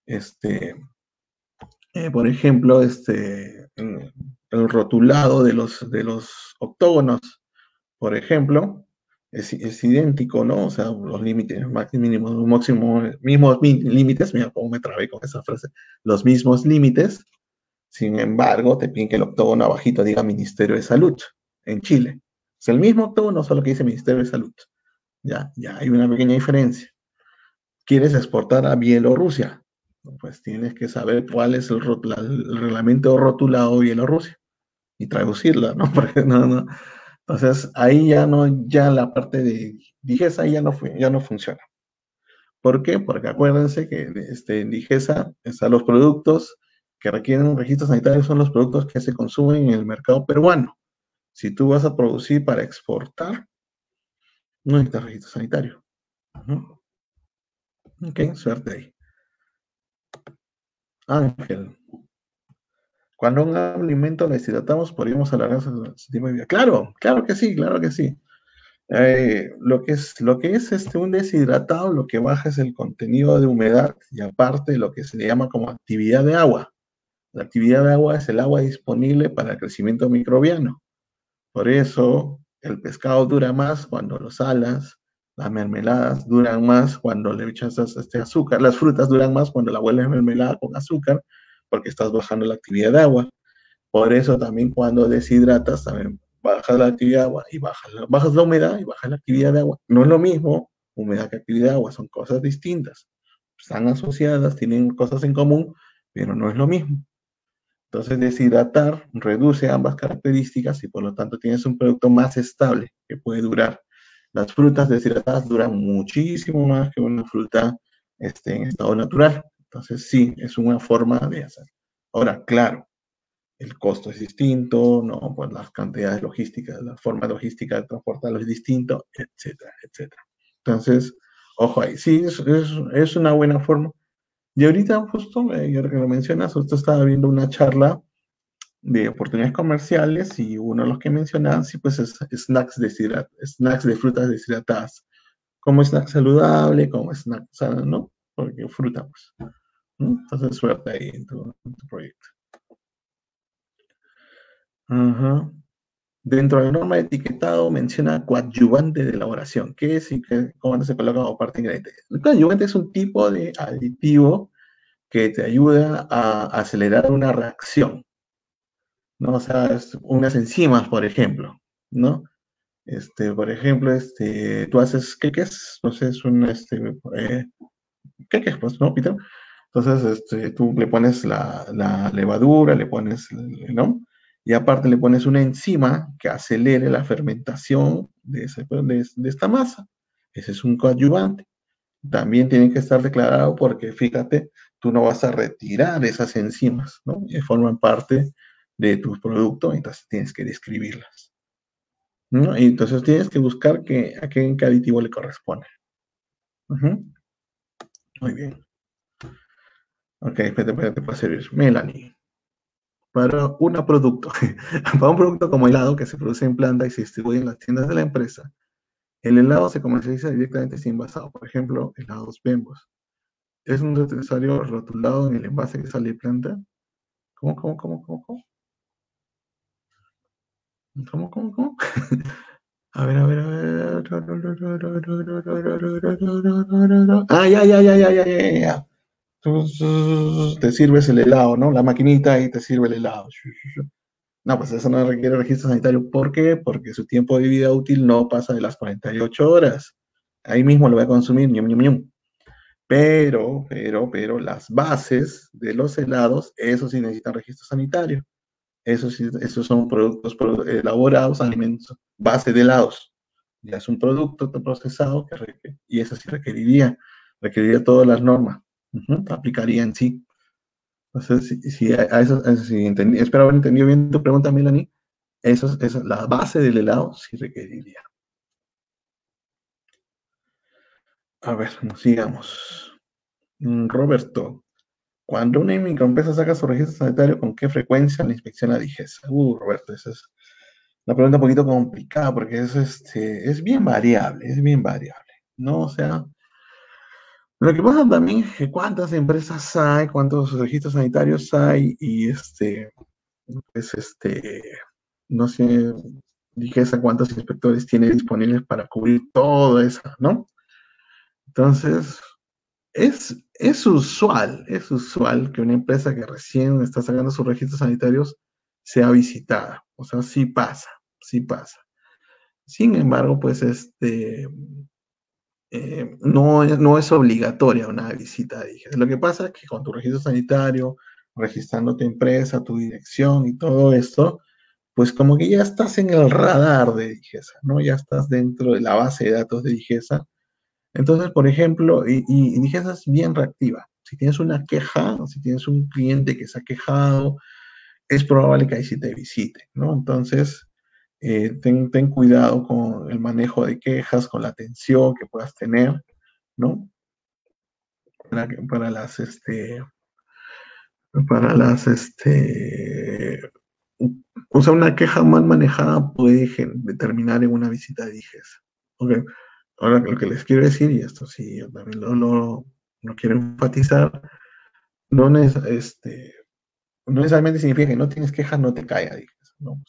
Speaker 2: Este, eh, por ejemplo, este, el rotulado de los, de los octógonos, por ejemplo, es, idéntico, ¿no? O sea, los límites mínimos, máximo, mismos límites, mira cómo me trabé con esa frase, los mismos límites Sin embargo, te piden que el octógono abajito diga Ministerio de Salud en Chile. Es el mismo octógono, solo que dice Ministerio de Salud. Ya, ya hay una pequeña diferencia. ¿Quieres exportar a Bielorrusia? Pues tienes que saber cuál es el, reglamento rotulado Bielorrusia y traducirla, ¿no? *laughs* Porque no, no. Entonces, ahí ya no, ya la parte de Digesa ya no, ya no funciona. ¿Por qué? Porque acuérdense que este, en Digesa están los productos que requieren registro sanitario, son los productos que se consumen en el mercado peruano. Si tú vas a producir para exportar, no necesitas registro sanitario. Ok, suerte ahí. Ángel. Cuando un alimento deshidratamos, podríamos alargar su tiempo de vida. Claro, claro que sí, claro que sí. Eh, lo, que es, lo que es este, un deshidratado, lo que baja es el contenido de humedad y aparte lo que se le llama como actividad de agua. La actividad de agua es el agua disponible para el crecimiento microbiano. Por eso el pescado dura más cuando lo salas, las mermeladas duran más cuando le echas este azúcar, las frutas duran más cuando la vuelves mermelada con azúcar, porque estás bajando la actividad de agua. Por eso también cuando deshidratas, también bajas la actividad de agua y bajas la, bajas la humedad y bajas la actividad de agua. No es lo mismo humedad que actividad de agua, son cosas distintas. Están asociadas, tienen cosas en común, pero no es lo mismo. Entonces, deshidratar reduce ambas características y por lo tanto tienes un producto más estable que puede durar las frutas deshidratadas duran muchísimo más que una fruta este, en estado natural. Entonces, sí, es una forma de hacer. Ahora, claro, el costo es distinto, ¿no? Pues las cantidades logísticas, la forma logística de transportarlo es distinto, etcétera, etcétera. Entonces, ojo ahí, sí, es, es, una buena forma. Y ahorita, justo, eh, ahora que lo mencionas, justo estaba viendo una charla de oportunidades comerciales y uno de los que mencionaban, sí, pues es snacks, snacks de frutas deshidratadas, como snack saludable, como snack sano, ¿no? Porque fruta, pues. Entonces, suerte ahí en tu, proyecto. Ajá. Dentro de la norma de etiquetado menciona coadyuvante de elaboración. ¿Qué es y cómo se coloca como parte ingrediente? Coadyuvante es un tipo de aditivo que te ayuda a acelerar una reacción. ¿no? O sea, unas enzimas, por ejemplo, ¿no? Este, por ejemplo, este, tú haces queques, no sé, es un, este, eh, queques, pues, ¿no, Peter? Entonces, este, tú le pones la, la, levadura, le pones, ¿no? Y aparte le pones una enzima que acelere la fermentación de, ese, de, de esta masa. Ese es un coadyuvante. También tiene que estar declarado porque, fíjate, tú no vas a retirar esas enzimas, ¿no? Forman parte de tu producto, entonces tienes que describirlas. ¿no? Y entonces tienes que buscar que, a qué aditivo le corresponde. Muy bien. Ok, espérate, espérate, puede servir. Melanie. Para un producto, *laughs* para un producto como helado que se produce en planta y se distribuye en las tiendas de la empresa, el helado se comercializa directamente sin envasado. Por ejemplo, helados Bembos. ¿Es un necesario rotulado en el envase que sale de planta? ¿Cómo, cómo, cómo, cómo, cómo? ¿Cómo, cómo, cómo? *laughs* A ver, a ver, a ver. Ah, ya, ya, ya, ya, ya, ya, ya. Te sirves el helado, ¿no? La maquinita y te sirve el helado. No, pues eso no requiere registro sanitario. ¿Por qué? Porque su tiempo de vida útil no pasa de las 48 horas. Ahí mismo lo voy a consumir, ñum, ñum, ñum. Pero, pero, pero las bases de los helados, eso sí necesitan registro sanitario. Esos, esos son productos elaborados, alimentos, base de helados. Ya es un producto procesado y eso sí requeriría, requeriría todas las normas. aplicaría en sí. Entonces, si, a eso, espero haber entendido bien tu pregunta, Melanie. Eso, es la base del helado sí requeriría. A ver, sigamos. Mm, Roberto, cuando una microempresa saca su registro sanitario, ¿con qué frecuencia la inspección la DIGESA? Uh, Roberto, esa es una pregunta un poquito complicada porque es, este, es bien variable, es bien variable, ¿no? O sea, lo que pasa también es que cuántas empresas hay, cuántos registros sanitarios hay y este, pues este, no sé, DIGESA cuántos inspectores tiene disponibles para cubrir todo eso, ¿no? Entonces, es, es usual, es usual que una empresa que recién está sacando sus registros sanitarios sea visitada. O sea, sí pasa, sí pasa. Sin embargo, pues este, eh, no, no es obligatoria una visita de DIGESA. Lo que pasa es que con tu registro sanitario, registrando tu empresa, tu dirección y todo esto, pues como que ya estás en el radar de DIGESA, ¿no? Ya estás dentro de la base de datos de DIGESA. Entonces, por ejemplo, y, y es bien reactiva. Si tienes una queja, si tienes un cliente que se ha quejado, es probable que ahí sí te visite, ¿no? Entonces, eh, ten, cuidado con el manejo de quejas, con la atención que puedas tener, ¿no? Para, para las, este, para las, este, o sea, una queja mal manejada puede determinar en una visita de DIGES. Okay. Ahora, lo que les quiero decir, y esto sí, también lo, lo, quiero enfatizar, no, es, este, no necesariamente significa que no tienes queja, no te caiga, ¿no?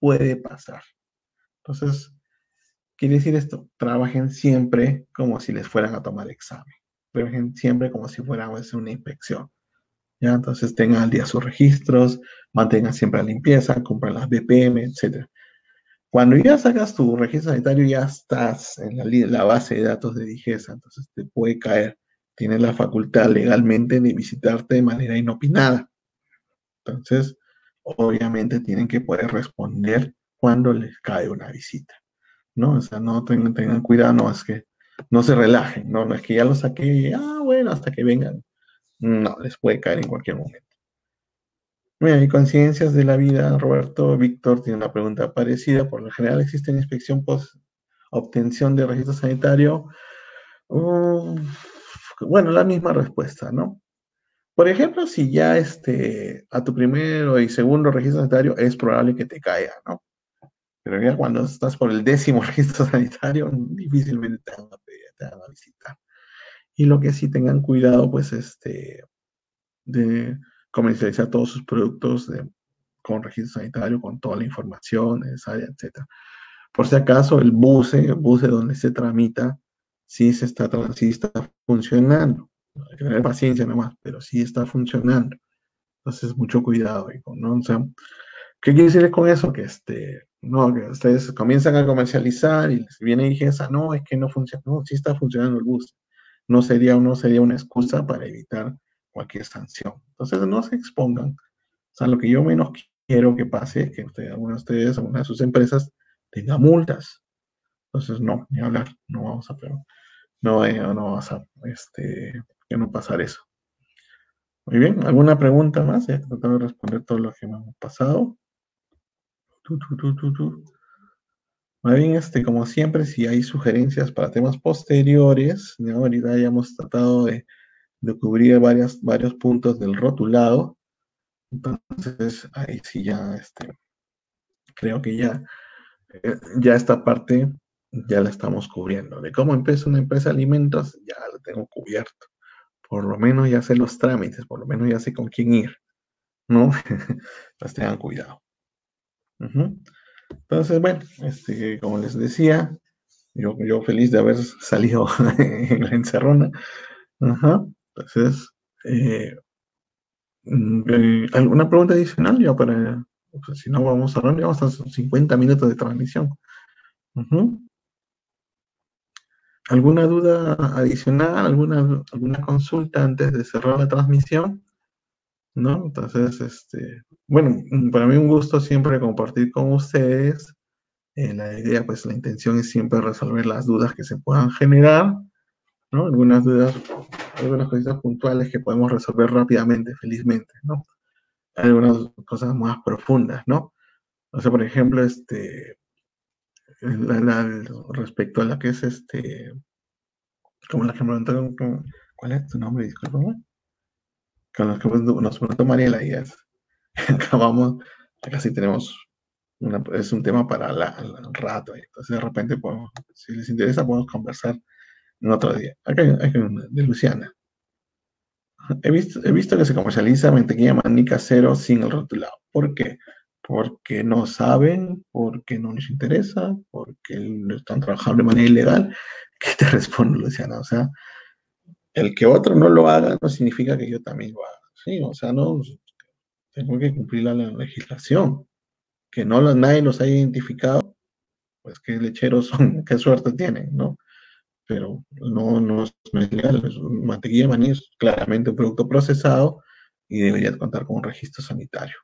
Speaker 2: Puede pasar. Entonces, quiere decir esto, trabajen siempre como si les fueran a tomar examen. Trabajen siempre como si fuera a hacer una inspección. ¿ya? Entonces tengan al día sus registros, mantengan siempre la limpieza, compren las BPM, etc. Cuando ya sacas tu registro sanitario, ya estás en la, base de datos de Digesa, entonces te puede caer. Tienes la facultad legalmente de visitarte de manera inopinada. Entonces, obviamente tienen que poder responder cuando les cae una visita. ¿No? O sea, no tengan, cuidado, no es que no se relajen, no, no es que ya lo saqué, ah, bueno, hasta que vengan no, les puede caer en cualquier momento. Mira, y conciencias de la vida, Roberto Víctor tiene una pregunta parecida. Por lo general existe inspección post obtención de registro sanitario. bueno, la misma respuesta, ¿no? Por ejemplo, si ya este, a tu primero y segundo registro sanitario es probable que te caiga, ¿no? Pero ya cuando estás por el décimo *laughs* registro sanitario, difícilmente te van a, te van a visitar. Y lo que sí tengan cuidado, pues, este, de comercializar todos sus productos con registro sanitario, con toda la información necesaria, etc. Por si acaso, el buce, el buce donde se tramita, sí se está, sí está funcionando. Hay que tener paciencia nomás, pero sí está funcionando. Entonces, mucho cuidado, ¿no? O sea, ¿qué quiere decir con eso? Que este, no, que ustedes comienzan a comercializar y les viene y dije, no, es que no funciona, no, sí está funcionando el buce no sería, no sería una excusa para evitar cualquier sanción. Entonces, no se expongan. O sea, lo que yo menos quiero que pase es que usted, alguna de ustedes, alguna de sus empresas, tenga multas. Entonces, no, ni hablar, no vamos a, no, eh, no vamos a, este, que no pasar eso. Muy bien, ¿alguna pregunta más? Ya tratado de responder todo lo que hemos pasado. Tu, tu, más bien, este, como siempre, si hay sugerencias para temas posteriores, ahorita ya hemos tratado de, cubrir varios puntos del rotulado. Entonces, ahí sí ya, este, creo que ya, eh, ya esta parte ya la estamos cubriendo. De cómo empieza una empresa de alimentos, ya la tengo cubierto. Por lo menos ya sé los trámites, por lo menos ya sé con quién ir, ¿no? *laughs* Pues tengan cuidado. Entonces, bueno, este, como les decía, yo, yo feliz de haber salido *laughs* en la encerrona. Ajá. Entonces, eh, mm, eh, ¿alguna pregunta adicional? Ya para, si no, vamos a hablar, vamos a 50 minutos de transmisión. ¿Alguna duda adicional? ¿Alguna, ¿Alguna consulta antes de cerrar la transmisión? ¿no? Entonces, este, bueno, mm, para mí un gusto siempre compartir con ustedes. Eh, la idea, pues la intención es siempre resolver las dudas que se puedan generar, ¿no? Algunas dudas, algunas cosas puntuales que podemos resolver rápidamente, felizmente, ¿no? Algunas cosas más profundas, ¿no? O sea, por ejemplo, este, respecto a la que es este, como la que me preguntaron, ¿cuál es tu nombre? Disculpame con los que nos preguntó Mariela y es, *laughs* acabamos, casi tenemos, una, es un tema para el rato, entonces de repente podemos, si les interesa podemos conversar en otro día. Acá hay, de Luciana. He visto, he visto que se comercializa mantequilla maní casero sin el rotulado. ¿Por qué? Porque no saben, porque no les interesa, porque están trabajando de manera ilegal. *laughs* ¿Qué te responde Luciana? O sea, el que otro no lo haga no significa que yo también lo haga. Sí, o sea, no tengo que cumplir la, legislación. Que no nadie los haya identificado, pues qué lecheros son, *laughs* qué suerte tienen, ¿no? Pero no, no, es legal. mantequilla maní es claramente un producto procesado y debería contar con un registro sanitario.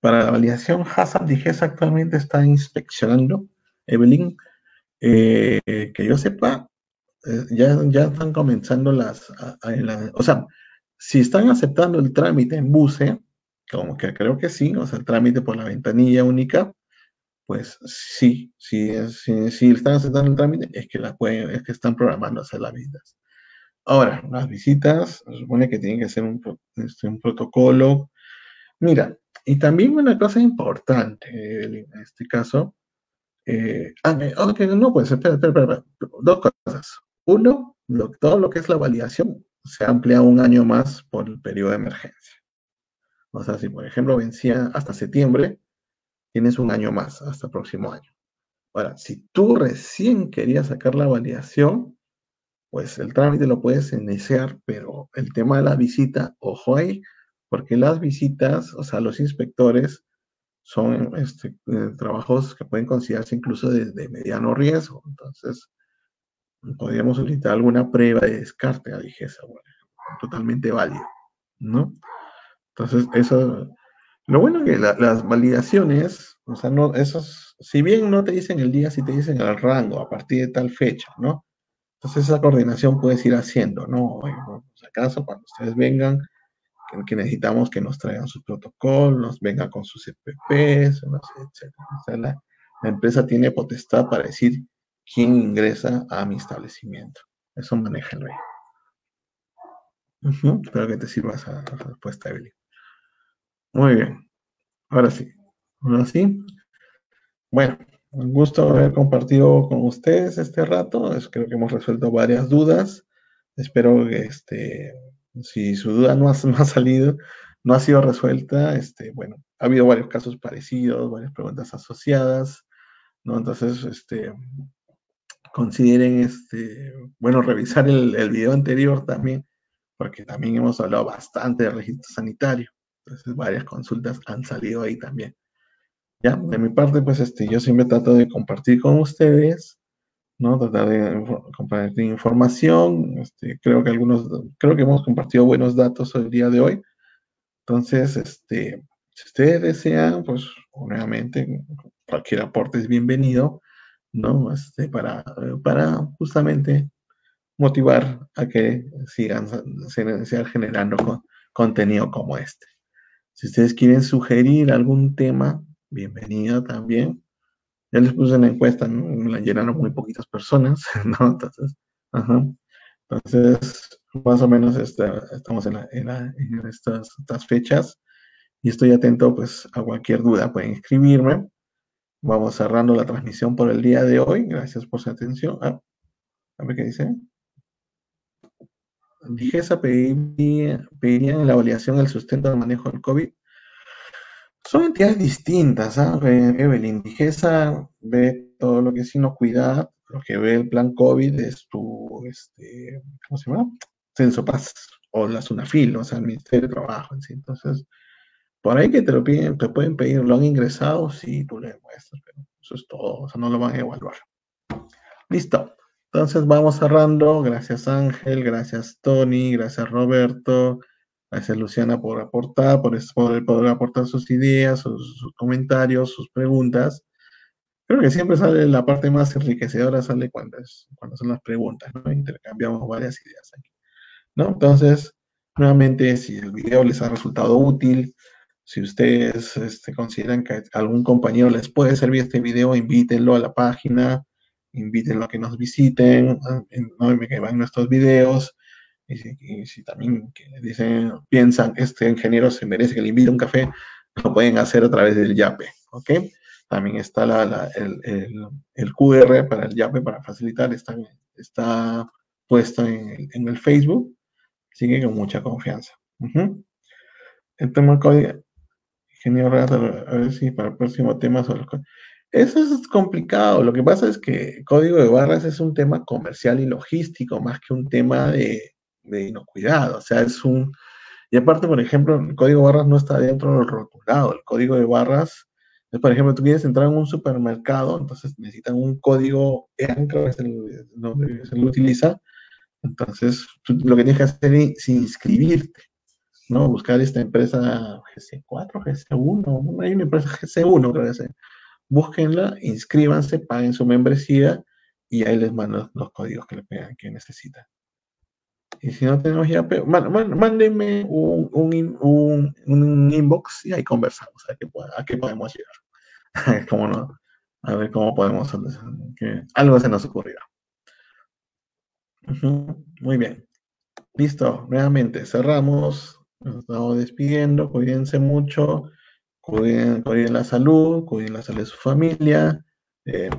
Speaker 2: Para la validación, Hazard Digesa actualmente está inspeccionando, Evelyn, eh, que yo sepa, eh, ya, ya están comenzando las, o sea, si están aceptando el trámite en BUSE, como que creo que sí, o sea, el trámite por la ventanilla única, pues sí, sí, sí, están aceptando el trámite, es que, la pueden, es que están programando hacer las visitas. Ahora, las visitas, se supone que tienen que ser un, este, un protocolo. Mira, y también una cosa importante en este caso, eh, ah, eh, no, pues espera, espera, espera, dos cosas. Uno, todo lo que es la validación se amplía un año más por el periodo de emergencia. O sea, si por ejemplo vencía hasta septiembre, tienes un año más, hasta el próximo año. Ahora, si tú recién querías sacar la validación, pues el trámite lo puedes iniciar, pero el tema de la visita, ojo ahí, porque las visitas, o sea, los inspectores son este, eh, trabajos que pueden considerarse incluso de, mediano riesgo. Entonces, podríamos solicitar alguna prueba de descarte a esa bueno, totalmente válido, ¿no? Entonces, eso, lo bueno que las validaciones, o sea, no, esos, si bien no te dicen el día, si te dicen el rango a partir de tal fecha, ¿no? Entonces esa coordinación puedes ir haciendo, ¿no? si acaso cuando ustedes vengan, que, necesitamos que nos traigan sus protocolos, vengan con sus EPPs, etc. O sea, la, empresa tiene potestad para decir quién ingresa a mi establecimiento. Eso maneja el Espero que te sirva esa respuesta, Evelyn. Muy bien. Ahora sí. Ahora sí. Bueno, un gusto haber compartido con ustedes este rato. creo que hemos resuelto varias dudas. Espero que este, si su duda *laughs* no ha, salido, no ha sido resuelta, este, bueno, ha habido varios casos parecidos, varias preguntas asociadas, ¿no? Entonces, este, consideren, este, bueno, revisar el, el video anterior también, porque también hemos hablado bastante de registro sanitario. Entonces, varias consultas han salido ahí también. Ya, de mi parte, pues este, yo siempre trato de compartir con ustedes, ¿no? Tratar de compartir información. Este, creo que algunos, creo que hemos compartido buenos datos el día de hoy. Entonces, este, si ustedes desean, pues, nuevamente, cualquier aporte es bienvenido, ¿no? Este, para, para justamente motivar a que sigan, sigan generando contenido como este. Si ustedes quieren sugerir algún tema, bienvenida también. Ya les puse una encuesta, ¿no? la llenaron muy poquitas personas, *laughs* ¿no? Entonces, ajá. Entonces, más o menos estamos en, estas, fechas y estoy atento pues a cualquier duda, pueden escribirme. Vamos cerrando la transmisión por el día de hoy. Gracias por su atención. Ah, a ver qué dice. Dijesa pediría, pedirían la evaluación del sustento del manejo del COVID son entidades distintas, ¿ah? Evelyn, Digesa ve todo lo que es inocuidad, lo que ve el plan COVID es tu, este, ¿cómo se llama? Censo Paz o la SUNAFIL, o sea, el Ministerio de Trabajo. Entonces, por ahí que te lo piden, te pueden pedir, lo han ingresado, sí, tú le demuestras, pero eso es todo, o sea, no lo van a evaluar. Listo. Entonces vamos cerrando. Gracias Ángel, gracias Tony, gracias Roberto. Gracias Luciana por aportar, por, poder aportar sus ideas, sus, comentarios, sus preguntas. Creo que siempre sale la parte más enriquecedora, sale cuando, cuando son las preguntas, ¿no? Intercambiamos varias ideas aquí, ¿no? Entonces, nuevamente, si el video les ha resultado útil, si ustedes este, consideran que algún compañero les puede servir este video, invítenlo a la página, invítenlo a que nos visiten, ¿no? que vean nuestros videos, y si, también dicen, piensan, este ingeniero se merece que le invite un café, lo pueden hacer a través del YAPE, ¿ok? También está la, el, el, QR para el YAPE para facilitar, está, está puesto en, en el Facebook, sigue con mucha confianza. El tema código, ingeniero, a ver si para el próximo tema sobre Eso es complicado. Lo que pasa es que código de barras es un tema comercial y logístico más que un tema de, de inocuidad. O sea, es un... Y aparte, por ejemplo, el código de barras no está dentro del rotulado. El código de barras es, por ejemplo, tú quieres entrar en un supermercado, entonces necesitan un código EANCRA, es el nombre que se lo utiliza. Entonces, lo que tienes que hacer es inscribirte. ¿no? Buscar esta empresa GC4, GC1, hay una empresa GC1, creo que es. Búsquenla, inscríbanse, paguen su membresía y ahí les mando los códigos que le pegan que necesitan. Y si no tenemos ya, mándenme un, un, un, inbox y ahí conversamos a, qué, a qué podemos llegar. *laughs* ¿Cómo no? A ver cómo podemos que algo se nos ocurrirá. Muy bien. Listo, nuevamente cerramos nos estamos despidiendo, cuídense mucho, cuiden, la salud, cuiden la salud de su familia. Eh,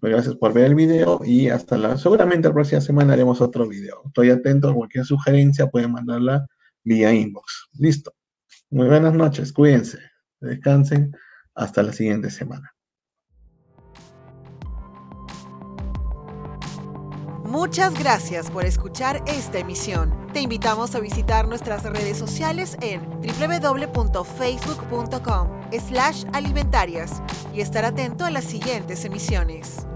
Speaker 2: gracias por ver el video y hasta la, seguramente la próxima semana haremos otro video. Estoy atento a cualquier sugerencia, pueden mandarla vía inbox. Listo. Muy buenas noches, cuídense, descansen, hasta la siguiente semana.
Speaker 1: Muchas gracias por escuchar esta emisión. Te invitamos a visitar nuestras redes sociales en www.facebook.com slash alimentarias y estar atento a las siguientes emisiones.